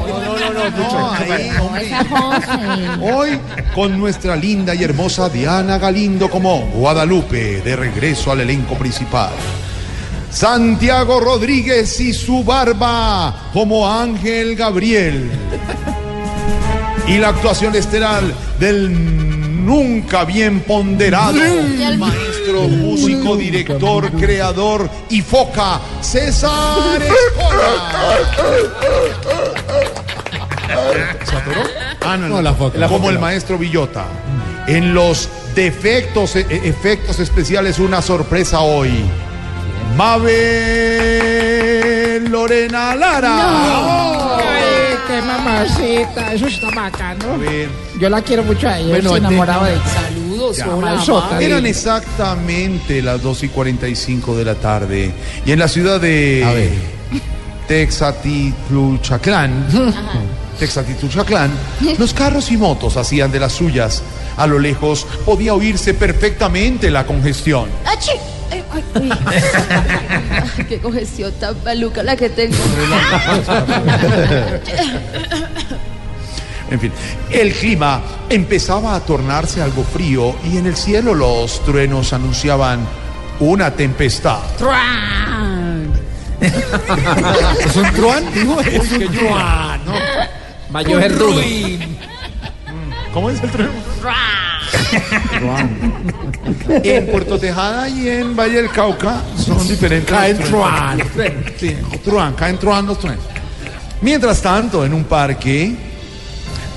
Hoy con nuestra linda y hermosa Diana Galindo como Guadalupe, de regreso al elenco principal. Santiago Rodríguez y su barba como Ángel Gabriel. Y la actuación estelar del nunca bien ponderado maestro, músico, director, creador y foca, César Escola. ¿Se atoró? Ah, no, no, la foca. Como el maestro Villota. En los defectos, e- e- efectos especiales, una sorpresa hoy. Mabel Lorena Lara. Ay, qué mamacita, eso está bacano. Yo la quiero mucho a ella, Bueno, estoy enamorado de ella. Ya. hola. Eran exactamente las 2 y 45 de la tarde. Y en la ciudad de Texatitluchaclán, Texatitluchaclán, los carros y motos hacían de las suyas. A lo lejos podía oírse perfectamente la congestión. Ay. Ay, *laughs* Qué congestión tan maluca la que tengo. *laughs* En fin, el clima empezaba a tornarse algo frío y en el cielo los truenos anunciaban una tempestad. ¿Es un truán? *laughs* Dijo, es un truán. ¿no? Va a llover duro. ¿Cómo es el trueno? En Puerto Tejada y en Valle del Cauca son diferentes. Caen truán. truenos. Sí, truán, caen truán los truenos. Mientras tanto, en un parque,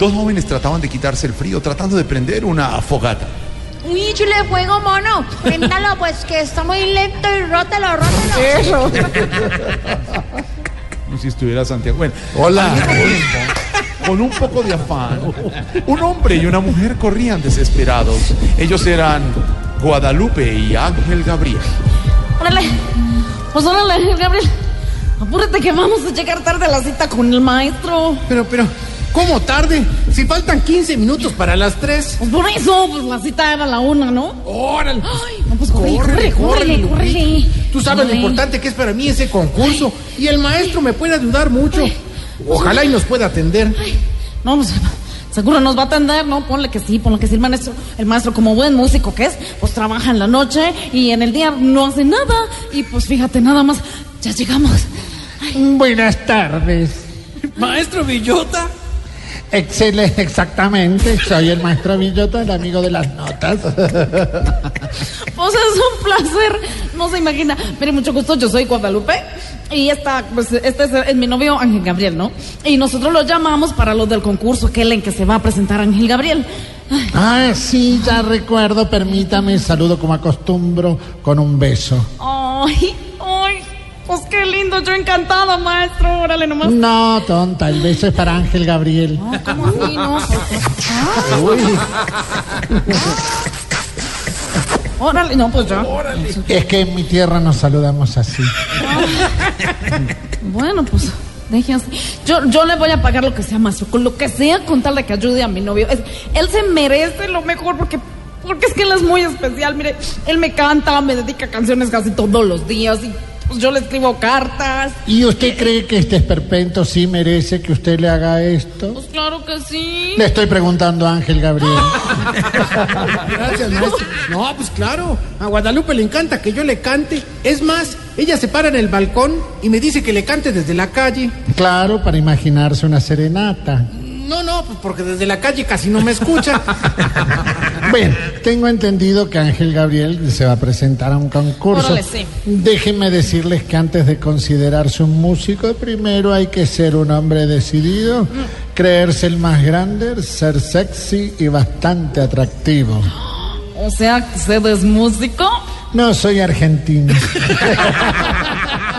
dos jóvenes trataban de quitarse el frío, tratando de prender una fogata. Uy, chule fuego, mono. Préndalo, pues que está muy lento y rótalo, rótalo. Eso. Como si estuviera Santiago. Bueno, Hola. con un poco de afán, un hombre y una mujer corrían desesperados. Ellos eran Guadalupe y Ángel Gabriel. Órale. Pues órale, Gabriel. Apúrate que vamos a llegar tarde a la cita con el maestro. Pero, pero, ¿cómo tarde? Si faltan 15 minutos para las 3. Pues por eso, pues la cita era a la una, ¿no? ¡Órale! Ay, no, pues corre, corre, Lupita. córrele. Tú sabes lo Corre. importante que es para mí ese concurso. Y el maestro me puede ayudar mucho. Ojalá y nos pueda atender. No, pues, seguro nos va a atender, ¿no? Ponle que sí, ponle que sí. El maestro, el maestro, como buen músico que es, pues trabaja en la noche y en el día no hace nada. Y pues fíjate, nada más, ya llegamos. Buenas tardes. Maestro Villota. Excelente, exactamente. Soy el maestro Villota, el amigo de las notas. *laughs* Pues es un placer, no se imagina. Mire, mucho gusto, yo soy Guadalupe y esta, pues, este es, es mi novio Ángel Gabriel, ¿no? Y nosotros lo llamamos para los del concurso, aquel en que se va a presentar Ángel Gabriel. Ah, sí, ya recuerdo. Permítame, saludo como acostumbro con un beso. Ay, ay, pues qué lindo, yo encantada, maestro, órale nomás. No, tonta, el beso es para Ángel Gabriel. ¿Cómo así, no? Uy, *laughs* Órale, no, pues ya. es que en mi tierra nos saludamos así. *laughs* Bueno, pues déjense. Yo, yo le voy a pagar lo que sea, maestro, con lo que sea, con tal de que ayude a mi novio. Es- él se merece lo mejor porque, porque es que él es muy especial. Mire, él me canta, me dedica canciones casi todos los días y pues yo le escribo cartas. ¿Y usted cree que este esperpento sí merece que usted le haga esto? Pues claro que sí. Le estoy preguntando a Ángel Gabriel. *laughs* Gracias, maestro. No, pues claro. A Guadalupe le encanta que yo le cante. Es más, ella se para en el balcón y me dice que le cante desde la calle. Claro, para imaginarse una serenata. No, no, pues porque desde la calle casi no me escucha. *laughs* Bueno, tengo entendido que Ángel Gabriel se va a presentar a un concurso. Órale, sí. Déjenme decirles que antes de considerarse un músico, primero hay que ser un hombre decidido, creerse el más grande, ser sexy y bastante atractivo. O sea, que usted es músico. No, soy argentino. *laughs*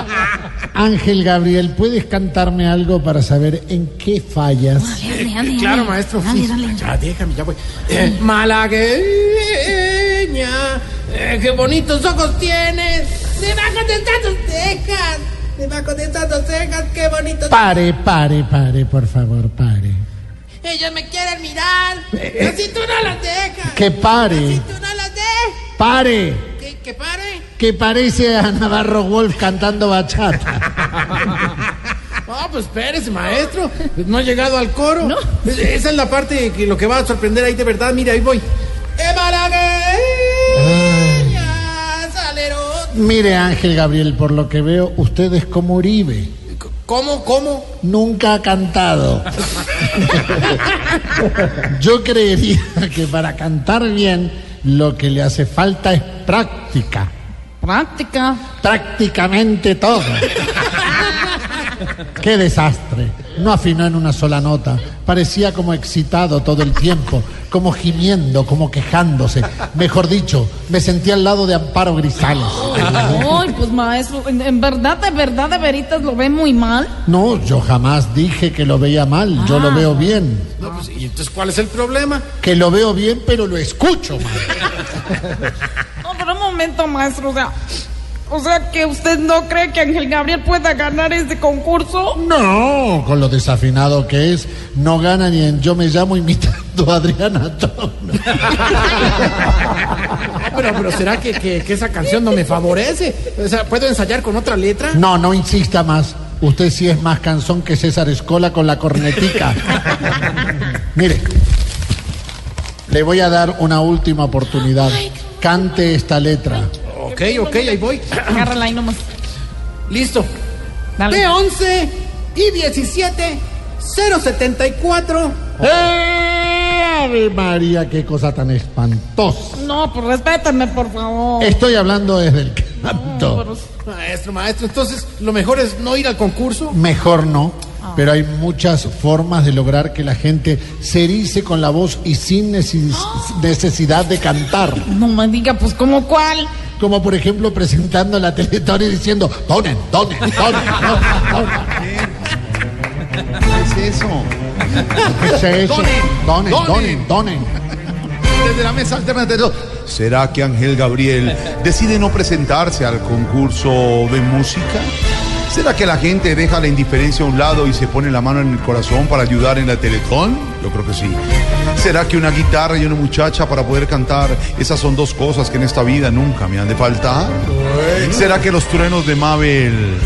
Ángel Gabriel, ¿puedes cantarme algo para saber en qué fallas? Eh, claro, maestro. sí. Ya, déjame, ya voy. Eh, malagueña, eh, qué bonitos ojos tienes. Debajo de tantas cejas. Debajo de tantas cejas, qué bonitos. Pare, pare, pare, por favor, pare. Ellos me quieren mirar. Pero si tú no los dejas. Que pare, Tú no los dejas. pare, Que, pare. que parece a Navarro Wolf cantando bachata. *laughs* No, pues espérese, maestro. No ha llegado al coro. Es- Esa es la parte que lo que va a sorprender ahí de verdad. Mira, ahí voy. Mire, Ángel Gabriel, por lo que veo, usted es como Uribe. ¿Cómo, cómo? Nunca ha cantado. *laughs* Yo creería que para cantar bien lo que le hace falta es práctica. Práctica. Prácticamente todo. *laughs* Qué desastre. No afinó en una sola nota. Parecía como excitado todo el tiempo, como gimiendo, como quejándose. Mejor dicho, me sentí al lado de Amparo Grisales. Ay, pues maestro, en, verdad, de verdad, de veritas lo ve muy mal. No, yo jamás dije que lo veía mal, yo lo Ah. veo bien. No, pues, ¿y entonces cuál es el problema? Que lo veo bien, pero lo escucho mal. No, pero un momento, maestro, o sea, o sea que usted no cree que Ángel Gabriel pueda ganar este concurso. No, con lo desafinado que es, no gana ni en Yo me llamo imitando *laughs* a Adriana Tona. Ah, *laughs* Pero, pero ¿será que, que- que esa canción no me favorece? O sea, ¿puedo ensayar con otra letra? No, no insista más. Usted sí es más canzón que César Escola con la cornetica. *laughs* Mire, le voy a dar una última oportunidad. Cante esta letra. Ok, ok, ahí voy. Agárrala ahí nomás. Listo. Dale. B11 y 17 074. ¡Eh, Ave María, qué cosa tan espantosa! No, pues respétame, por favor. Estoy hablando desde el canto. Maestro, maestro, entonces lo mejor es no ir al concurso. Mejor no, pero hay muchas formas de lograr que la gente se erice con la voz y sin neces- necesidad de cantar. No me diga, pues, ¿cómo cuál? Como por ejemplo presentando la Teletón y diciendo, donen, donen, donen, donen, ¿Qué es eso? ¿Qué es eso? Donen, Donen, donen. Desde la mesa alternativa. ¿Será que Ángel Gabriel decide no presentarse al concurso de música? ¿Será que la gente deja la indiferencia a un lado y se pone la mano en el corazón para ayudar en la Teletón? Yo creo que sí. ¿Será que una guitarra y una muchacha para poder cantar? Esas son dos cosas que en esta vida nunca me han de faltar. ¿Será que los truenos de Mabel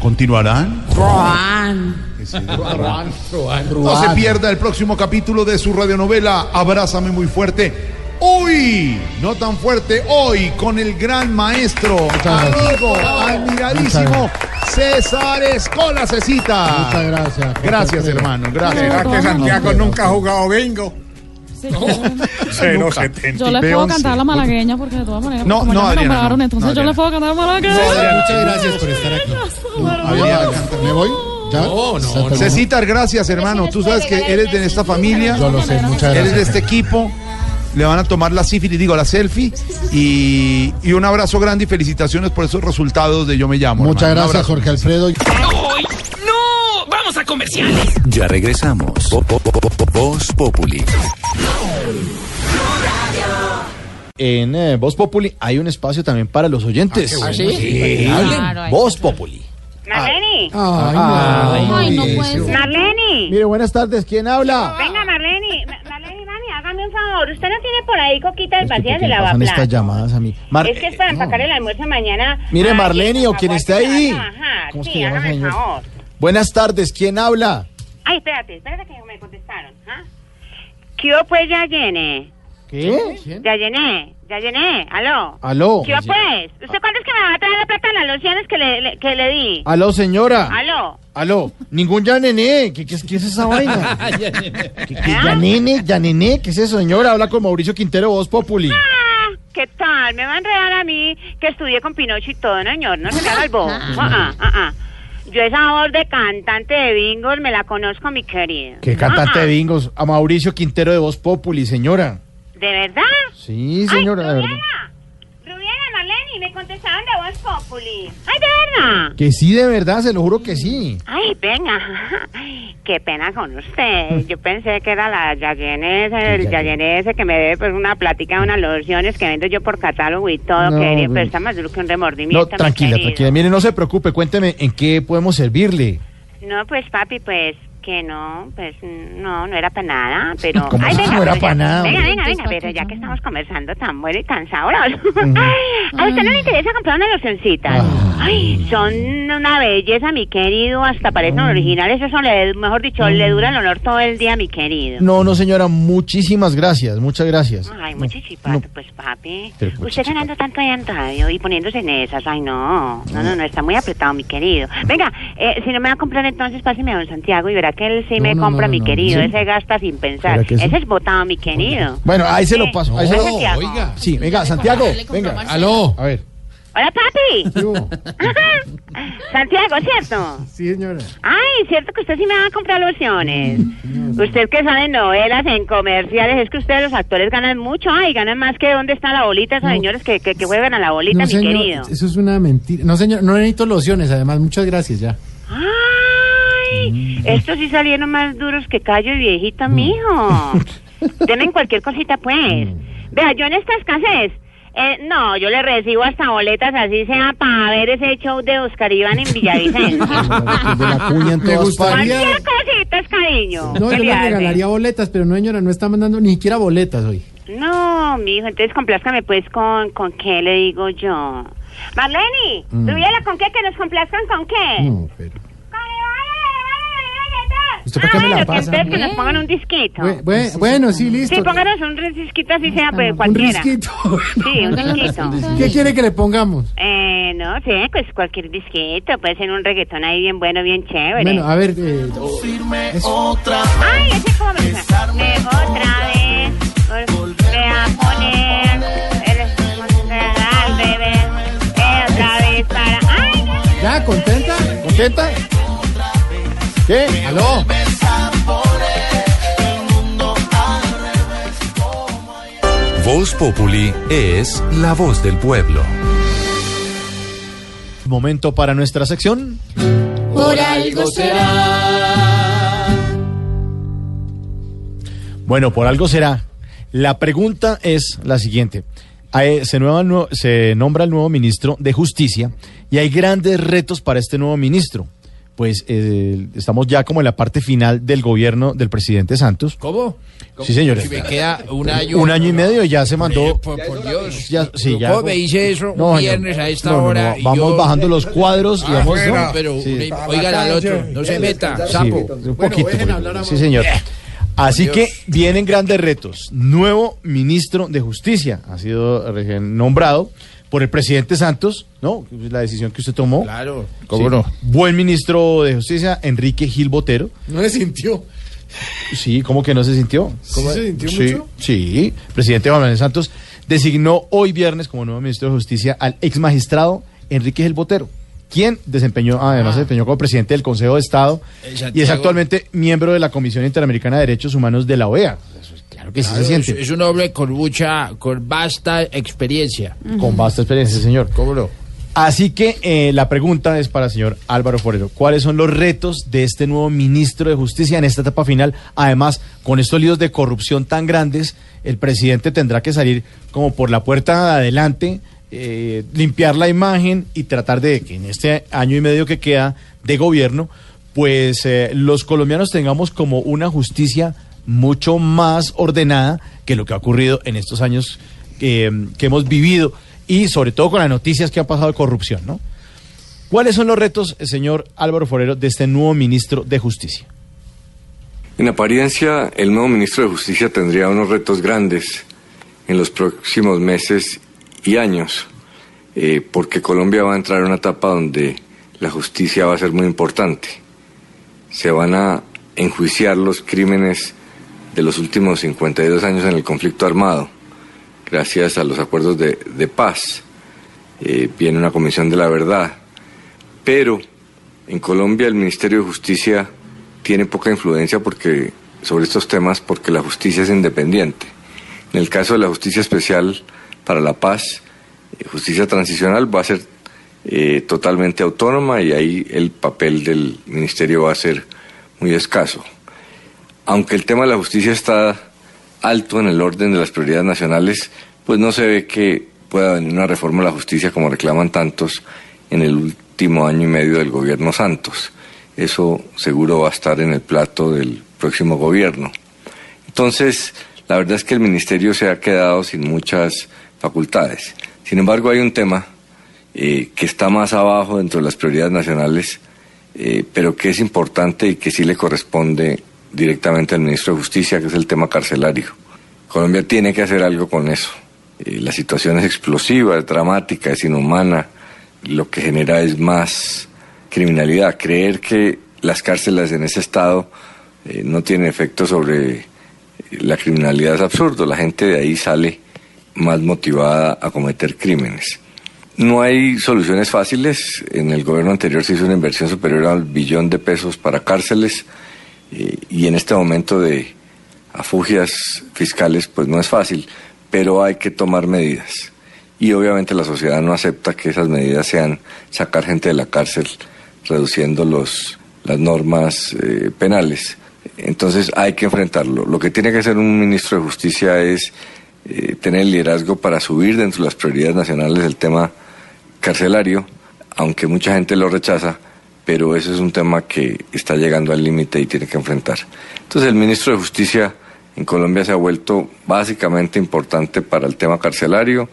continuarán? Juan. No se pierda el próximo capítulo de su radionovela Abrázame muy fuerte. Hoy, no tan fuerte, hoy con el gran maestro, amigo, admiradísimo César Escola Cecita. Muchas gracias. Gracias, hermano. Gracias. ¿Será que Santiago nunca ha jugado bingo? Cero *laughs* Nunca. setenta. Yo le puedo B11. cantar la malagueña porque de todas maneras, No, como no, ya me Adriana, nombraron, no. entonces No, yo le Adriana. puedo cantar la malagueña. Muchas gracias por estar aquí. Adriana, ¿Me voy? ¿Ya? No, no, ¿Se terminó? Cecita, gracias, hermano. Tú sabes que eres de esta familia. Yo lo sé, muchas Eres de gracias. este equipo. Le van a tomar la sífilis, digo, la selfie. Y, y un abrazo grande y felicitaciones por esos resultados de Yo Me Llamo. Muchas hermano. Gracias. Jorge Alfredo. ¡No! ¡Vamos a comerciales! Ya regresamos. Vo- vo- vo- vo- Voz Populi. En eh, Voz Populi hay un espacio también para los oyentes. Ah, ¿sí? Sí. Claro, Voz Populi. Marleni, Ay, Ay, no puede ser. Marleni, Mire, buenas tardes. ¿Quién habla? venga Marleni, Ma- Marleni, mami, hágame un favor. ¿usted no tiene por ahí coquitas ¿Por vacías de pasan estas llamadas a mí? Mar- es que es para empacar el almuerzo mañana. Mire, Ay, Marlene, o quien esté ahí. ¿Cómo es que Sí, llama, hágame el señor? favor. Buenas tardes, ¿quién habla? Ay, espérate, espérate que me contestaron. ¿ah? ¿Qué pues ya llené? ¿Qué? Ya llené, ya llené, aló. Aló. ¿Qué hubo, pues? ¿Usted cuándo es que me va a traer la plata de las lociones que le, le- que le di? Aló, señora. Aló. Aló. Ningún ya nené. ¿Qué, qué, es- qué es esa vaina? *laughs* ¿Qué, qué, ya nene, ya nené? ¿Qué es eso, señora? Habla con Mauricio Quintero, Voz Populi. Ah, ¿Qué tal? Me va a enredar a mí que estudié con Pinocho y todo, ¿no, señor? No se me haga el bobo. *laughs* Ah, ah, ah, ah. Yo esa voz de cantante de bingos me la conozco, mi querido. ¿Qué cantante Ah, de bingos? A Mauricio Quintero de Voz Populi, señora. ¿De verdad? Sí, señora, de verdad. Rubiela, Rubiela, Marlene, me contestaron de Voz Populi. ¡Ay, de verdad! Que sí, de verdad, se lo juro que sí. Ay, venga. *laughs* Qué pena con usted. Yo pensé que era la Yayenese, el Yayenese que me debe pues una plática de unas lociones que vendo yo por catálogo y todo. No, que pero está más duro que un No, remordimiento. mi tranquila, querido. tranquila. Mire, no se preocupe, cuénteme en qué podemos servirle. No, pues papi, pues que no, pues no, no era para nada, pero... ¿Cómo así que no era pero pa' ya- nada, Venga, venga, venga, pero ya que estamos conversando tan bueno y tan sabroso. ¿A usted no le interesa comprar una locioncita? Ay, son una belleza, mi querido, hasta parecen originales, eso le, mejor dicho, le dura el honor todo el día, mi querido. No, no, señora, muchísimas gracias, muchas gracias. Ay, mucho chipato, pues papi. Pero Usted ganando tanto ahí en radio y poniéndose en esas, ay no, no, no, no, está muy apretado, mi querido. Venga, eh, si no me va a comprar entonces, páseme a don Santiago y verá que él sí No, me no, compra, no, mi no, querido, sí. ese gasta sin pensar. Ese es botado, mi querido. Bueno, ahí se lo Sí. paso. Ahí se Hola, lo... Santiago. Oiga. Sí, venga, Santiago, venga. Aló. A ver. Hola, papi. Santiago, ¿cierto? Sí, señora. Ay, cierto que usted sí me va a comprar lociones. Usted que sabe novelas, en comerciales, es que ustedes los actores ganan mucho, ay, ganan más que dónde está la bolita, esos señores que, que, que juegan a la bolita, No, mi señor, querido. eso es una mentira. No, señor, no necesito lociones, además, muchas gracias ya. Ay, estos sí salieron más duros que callo y viejito, mijo. *laughs* Deme cualquier cosita, pues. Vea, yo en esta escasez, eh, no, yo le recibo hasta boletas, así sea, para ver ese show de Oscar Iván en Villavicencio. *laughs* *laughs* Me gustaría- Cualquier cosita es cariño. No, ¿Qué yo le regalaría boletas, pero no, señora, no está mandando ni siquiera boletas hoy. No, mijo, entonces complázcame pues con, con qué le digo yo. Marlene, Mm. Rubiela, ¿con qué? Que nos complazcan con qué. No, pero... ¿Usted Ah, para qué me la bueno, que nos pongan un disquito. Bue- bue- bueno, sí, listo. Sí, pónganos un disquito así sea, pues Un cualquiera. risquito. Sí, un disquito. ¿Qué quiere que le pongamos? Eh, no sé, pues cualquier disquito, puede ser un reggaetón ahí bien bueno, bien chévere. Bueno, a ver... Eh, otra Ay, ese como me gusta. Me otra vez volveré a poner el al bebé. Eh, otra vez para. Ay, ¿Ya? ¿Contenta? ¿Contenta? ¿Qué? ¿Aló? Voz Populi es la voz del pueblo. Momento para nuestra sección. Por algo será. Bueno, por algo será. La pregunta es la siguiente. Se, nueva- se nombra el nuevo ministro de Justicia y hay grandes retos para este nuevo ministro. Pues eh, estamos ya como en la parte final del gobierno del presidente Santos. ¿Cómo? Sí, señor. Si me queda un año. Un año y medio y ya se mandó. Por, por Dios. Ya, sí, ya. ¿Cómo me dice eso No, un no, viernes a esta no, no, no, hora? y Vamos yo- bajando los cuadros y Ah, vamos. ¿no? pero Sí. oigan al otro, no se meta, Sí, sapo. un poquito. Sí, señor. Eh, Así que vienen grandes retos. Nuevo ministro de Justicia ha sido recién nombrado por el presidente Santos, ¿no? La decisión que usted tomó. Claro, Sí. Buen ministro de Justicia, Enrique Gil Botero. No le sintió. Sí, ¿cómo que no se sintió? ¿Sí ¿Cómo? se sintió Sí, mucho? Sí, presidente Juan Manuel Santos designó hoy viernes como nuevo ministro de Justicia al ex magistrado Enrique Gil Botero, quien desempeñó, además se desempeñó como presidente del Consejo de Estado y es actualmente miembro de la Comisión Interamericana de Derechos Humanos de la OEA. Claro que sí Claro, se siente. Es, es un hombre con mucha, con vasta experiencia. Con vasta experiencia, señor. ¿Cómo no? Así que eh, la pregunta es para el señor Álvaro Forero. ¿Cuáles son los retos de este nuevo ministro de Justicia en esta etapa final? Además, con estos líos de corrupción tan grandes, el presidente tendrá que salir como por la puerta de adelante, eh, limpiar la imagen y tratar de que en este año y medio que queda de gobierno, pues eh, los colombianos tengamos como una justicia mucho más ordenada que lo que ha ocurrido en estos años eh, que hemos vivido y sobre todo con las noticias que han pasado de corrupción, ¿no? ¿Cuáles son los retos, eh, señor Álvaro Forero, de este nuevo ministro de Justicia? En apariencia, el nuevo ministro de Justicia tendría unos retos grandes en los próximos meses y años, eh, porque Colombia va a entrar en una etapa donde la justicia va a ser muy importante. Se van a enjuiciar los crímenes de los últimos 52 años en el conflicto armado, gracias a los acuerdos de, paz. Eh, viene una comisión de la verdad, pero en Colombia el Ministerio de Justicia tiene poca influencia porque sobre estos temas porque la justicia es independiente. En el caso de la justicia especial para la paz, eh, justicia transicional va a ser eh, totalmente autónoma y ahí el papel del ministerio va a ser muy escaso. Aunque el tema de la justicia está alto en el orden de las prioridades nacionales, pues no se ve que pueda venir una reforma de la justicia como reclaman tantos en el último año y medio del gobierno Santos. Eso seguro va a estar en el plato del próximo gobierno. Entonces, la verdad es que el ministerio se ha quedado sin muchas facultades. Sin embargo, hay un tema eh, que está más abajo dentro de las prioridades nacionales, eh, pero que es importante y que sí le corresponde directamente al ministro de Justicia, que es el tema carcelario. Colombia tiene que hacer algo con eso. Eh, la situación es explosiva, es dramática, es inhumana. Lo que genera es más criminalidad. Creer que las cárceles en ese estado eh, no tienen efecto sobre la criminalidad es absurdo. La gente de ahí sale más motivada a cometer crímenes. No hay soluciones fáciles. En el gobierno anterior se hizo una inversión superior al billón de pesos para cárceles eh, y en este momento de afugias fiscales pues no es fácil, pero hay que tomar medidas. Y obviamente la sociedad no acepta que esas medidas sean sacar gente de la cárcel reduciendo los, las normas eh, penales. Entonces hay que enfrentarlo. Lo que tiene que hacer un ministro de Justicia es eh, tener el liderazgo para subir dentro de las prioridades nacionales el tema carcelario, aunque mucha gente lo rechaza, pero ese es un tema que está llegando al límite y tiene que enfrentar. Entonces el ministro de Justicia en Colombia se ha vuelto básicamente importante para el tema carcelario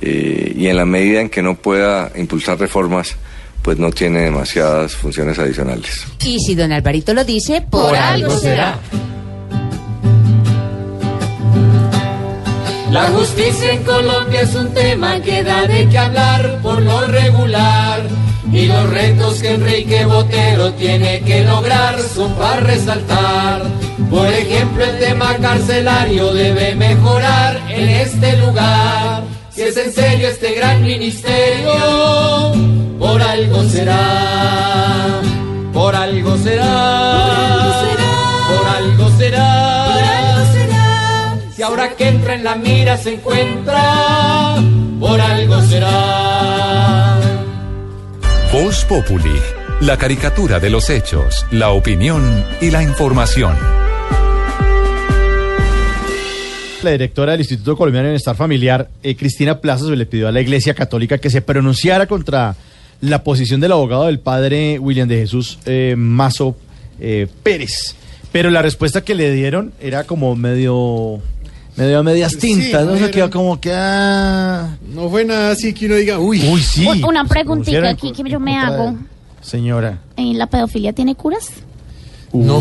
eh, y en la medida en que no pueda impulsar reformas, pues no tiene demasiadas funciones adicionales. Y si don Alvarito lo dice, por, Por algo algo será. La justicia en Colombia es un tema que da de qué hablar por lo regular. Y los retos que Enrique Botero tiene que lograr son para resaltar. Por ejemplo, el tema carcelario debe mejorar en este lugar. Si es en serio este gran ministerio, por algo será. Por algo será. Por algo será. Si ahora que entra en la mira se encuentra, por algo será. Voz Populi, la caricatura de los hechos, la opinión y la información. La directora del Instituto Colombiano de Bienestar Familiar, eh, Cristina Plazas, le pidió a la Iglesia Católica que se pronunciara contra la posición del abogado del padre William de Jesús eh, Mazo eh, Pérez. Pero la respuesta que le dieron era como medio, medio a medias tintas, ¿no? era- quedó como que... ah. No fue nada así que uno diga, uy. Uy, sí. Un- Una preguntita aquí que yo me hago. Señora. ¿Eh, ¿La pedofilia tiene curas? No,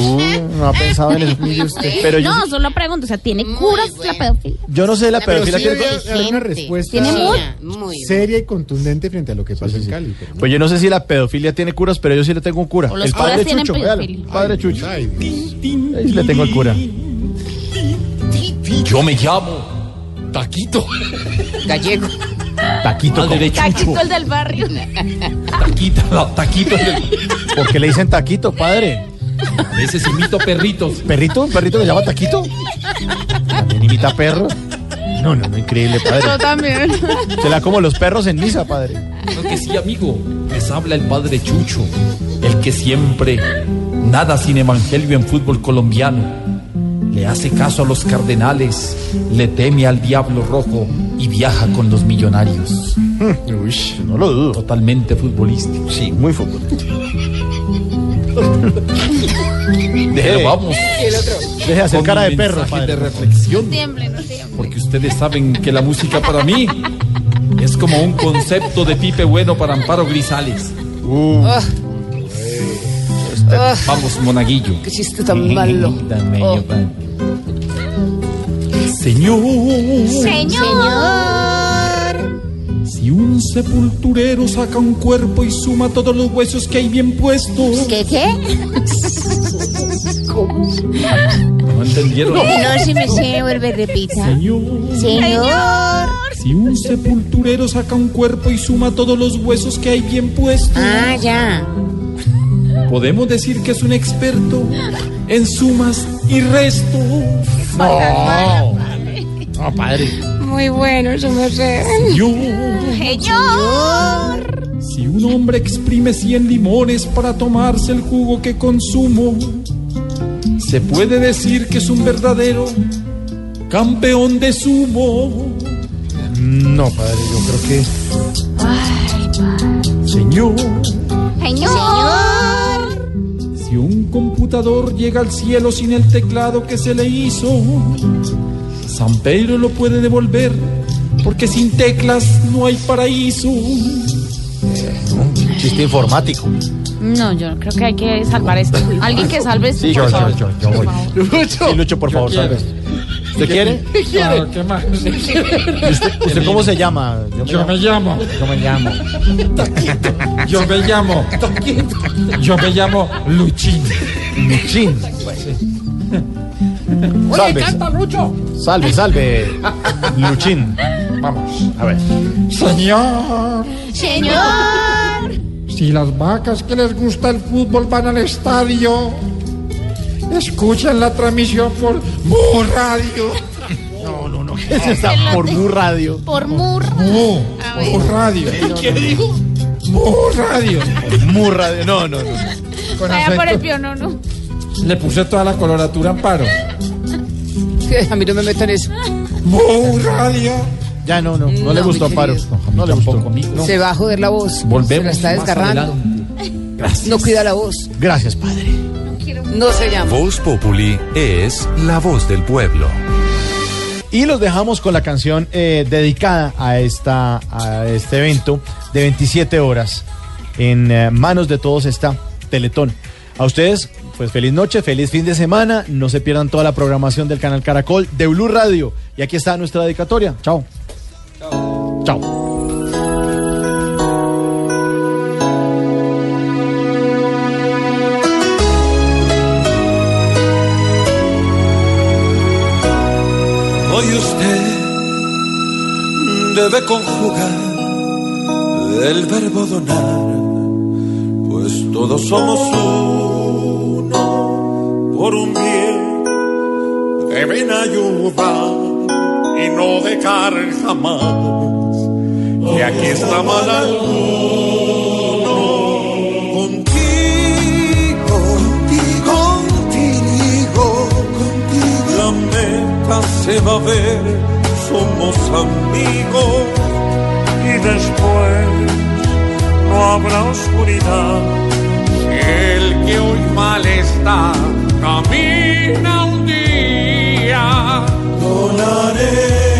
no ha pensado en eso. *laughs* Usted. Pero yo, no, solo pregunto, o sea, ¿tiene curas la pedofilia? yo no sé la Pero pedofilia. sí había dar una respuesta Tiene muy seria y contundente frente a lo que pasó en Cali. pero. Pues yo no sé si la pedofilia tiene curas, pero yo sí le tengo un cura. El padre Chucho, padre Chucho. Ahí sí le tengo el cura. Yo me llamo Taquito. Gallego. Taquito. De ¿cómo? Chucho. el del barrio. Taquita, la- taquito. el- ¿Por qué le dicen taquito, padre? A veces imito perritos. ¿Perrito? ¿Un perrito que se llama taquito? ¿También imita perro? No, no, no, increíble, padre. Yo también. Se la como los perros en misa, padre. Creo que sí, amigo. Les habla el padre Chucho, el que siempre nada sin evangelio en fútbol colombiano. Le hace caso a los cardenales, le teme al diablo rojo y viaja con los millonarios. Uy, no lo dudo. Totalmente futbolístico. Sí, muy futbolístico. *laughs* Pero vamos. El otro. Deje de hacer con cara de perro, padre. de reflexión. Tiemble, no tiemble. Porque ustedes saben que la música para mí es como un concepto de pipe bueno para Amparo Grisales. Ah, ah, Vamos, monaguillo. qué chiste tan malo. Oh. Señor, Señor. si un sepulturero saca un cuerpo y suma todos los huesos que hay bien puestos. ¿Qué, qué? *laughs* ¿No entendieron? No, si me sé, vuelve, repita. Señor, Señor. si un sepulturero saca un cuerpo y suma todos los huesos que hay bien puestos. Ah, ya. Podemos decir que es un experto en sumas y restos. No. No, padre. Muy bueno, eso me sé. Señor, Señor. si un hombre exprime 100 limones para tomarse el jugo que consumo, se puede decir que es un verdadero campeón de sumo. No, padre, yo creo que. Señor, Señor. Si un computador llega al cielo sin el teclado que se le hizo, San Pedro lo puede devolver, porque sin teclas no hay paraíso. Chiste informático. No, yo creo que hay que salvar esto. *laughs* Alguien que salve esto. Sí, yo, por yo, favor. yo, yo voy. Lucho. Sí, Lucho, por favor, quiero. salve. ¿Usted quiere? *laughs* ¿Qué quiere? Claro, ¿qué más? *laughs* ¿Y usted, *laughs* usted cómo se llama? Yo me llamo, Yo me llamo. yo me llamo, yo me llamo Luchín. Luchín. Oye, Salve. canta, Lucho. Salve, salve. Luchín. Vamos. A ver. Señor, Señor. Si las vacas que les gusta el fútbol van al estadio, escuchan la transmisión por Mu Radio. No, no, no. *laughs* ¿Qué es? Por Mu Radio. Por Mur. Mu, ver. Mu Radio. ¿Qué dijo? Mu Radio. Mu Radio. No, no, no. Con Vaya por el piono, no. le puse toda la coloratura a Amparo. Que A mí no me metan eso. Mu Radio. Ya no, no. No, No, le gustó Paro. No, le gustó. No. Se va a joder la voz. Se la Volvemos está más desgarrando. adelante. No cuida la voz. Gracias, padre. No se llama. Voz Populi es la voz del pueblo. Y los dejamos con la canción eh, dedicada a, esta, a este evento de 27 horas. En eh, manos de todos está Teletón. A ustedes, pues feliz noche, feliz fin de semana. No se pierdan toda la programación del canal Caracol de Blue Radio. Y aquí está nuestra dedicatoria. Chao. Chao. Hoy usted debe conjugar el verbo donar, pues todos somos uno por un bien. Deben ayudar y no dejar jamás que aquí está mal meta se va a ver, somos amigos y después no habrá oscuridad. El que hoy mal está, camina un día. Donaré,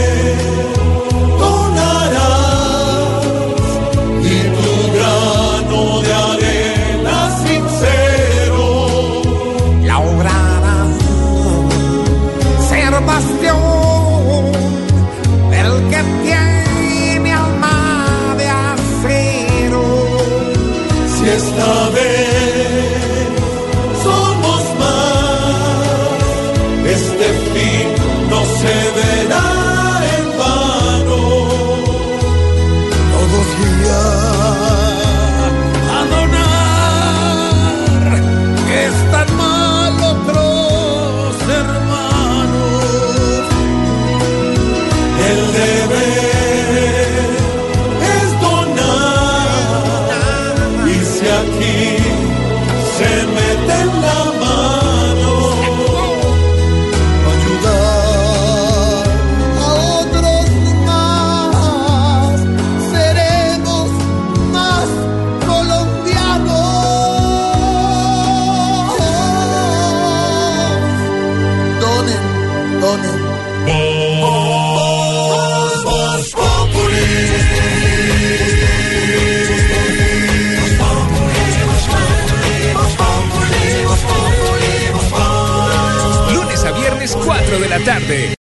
la tarde.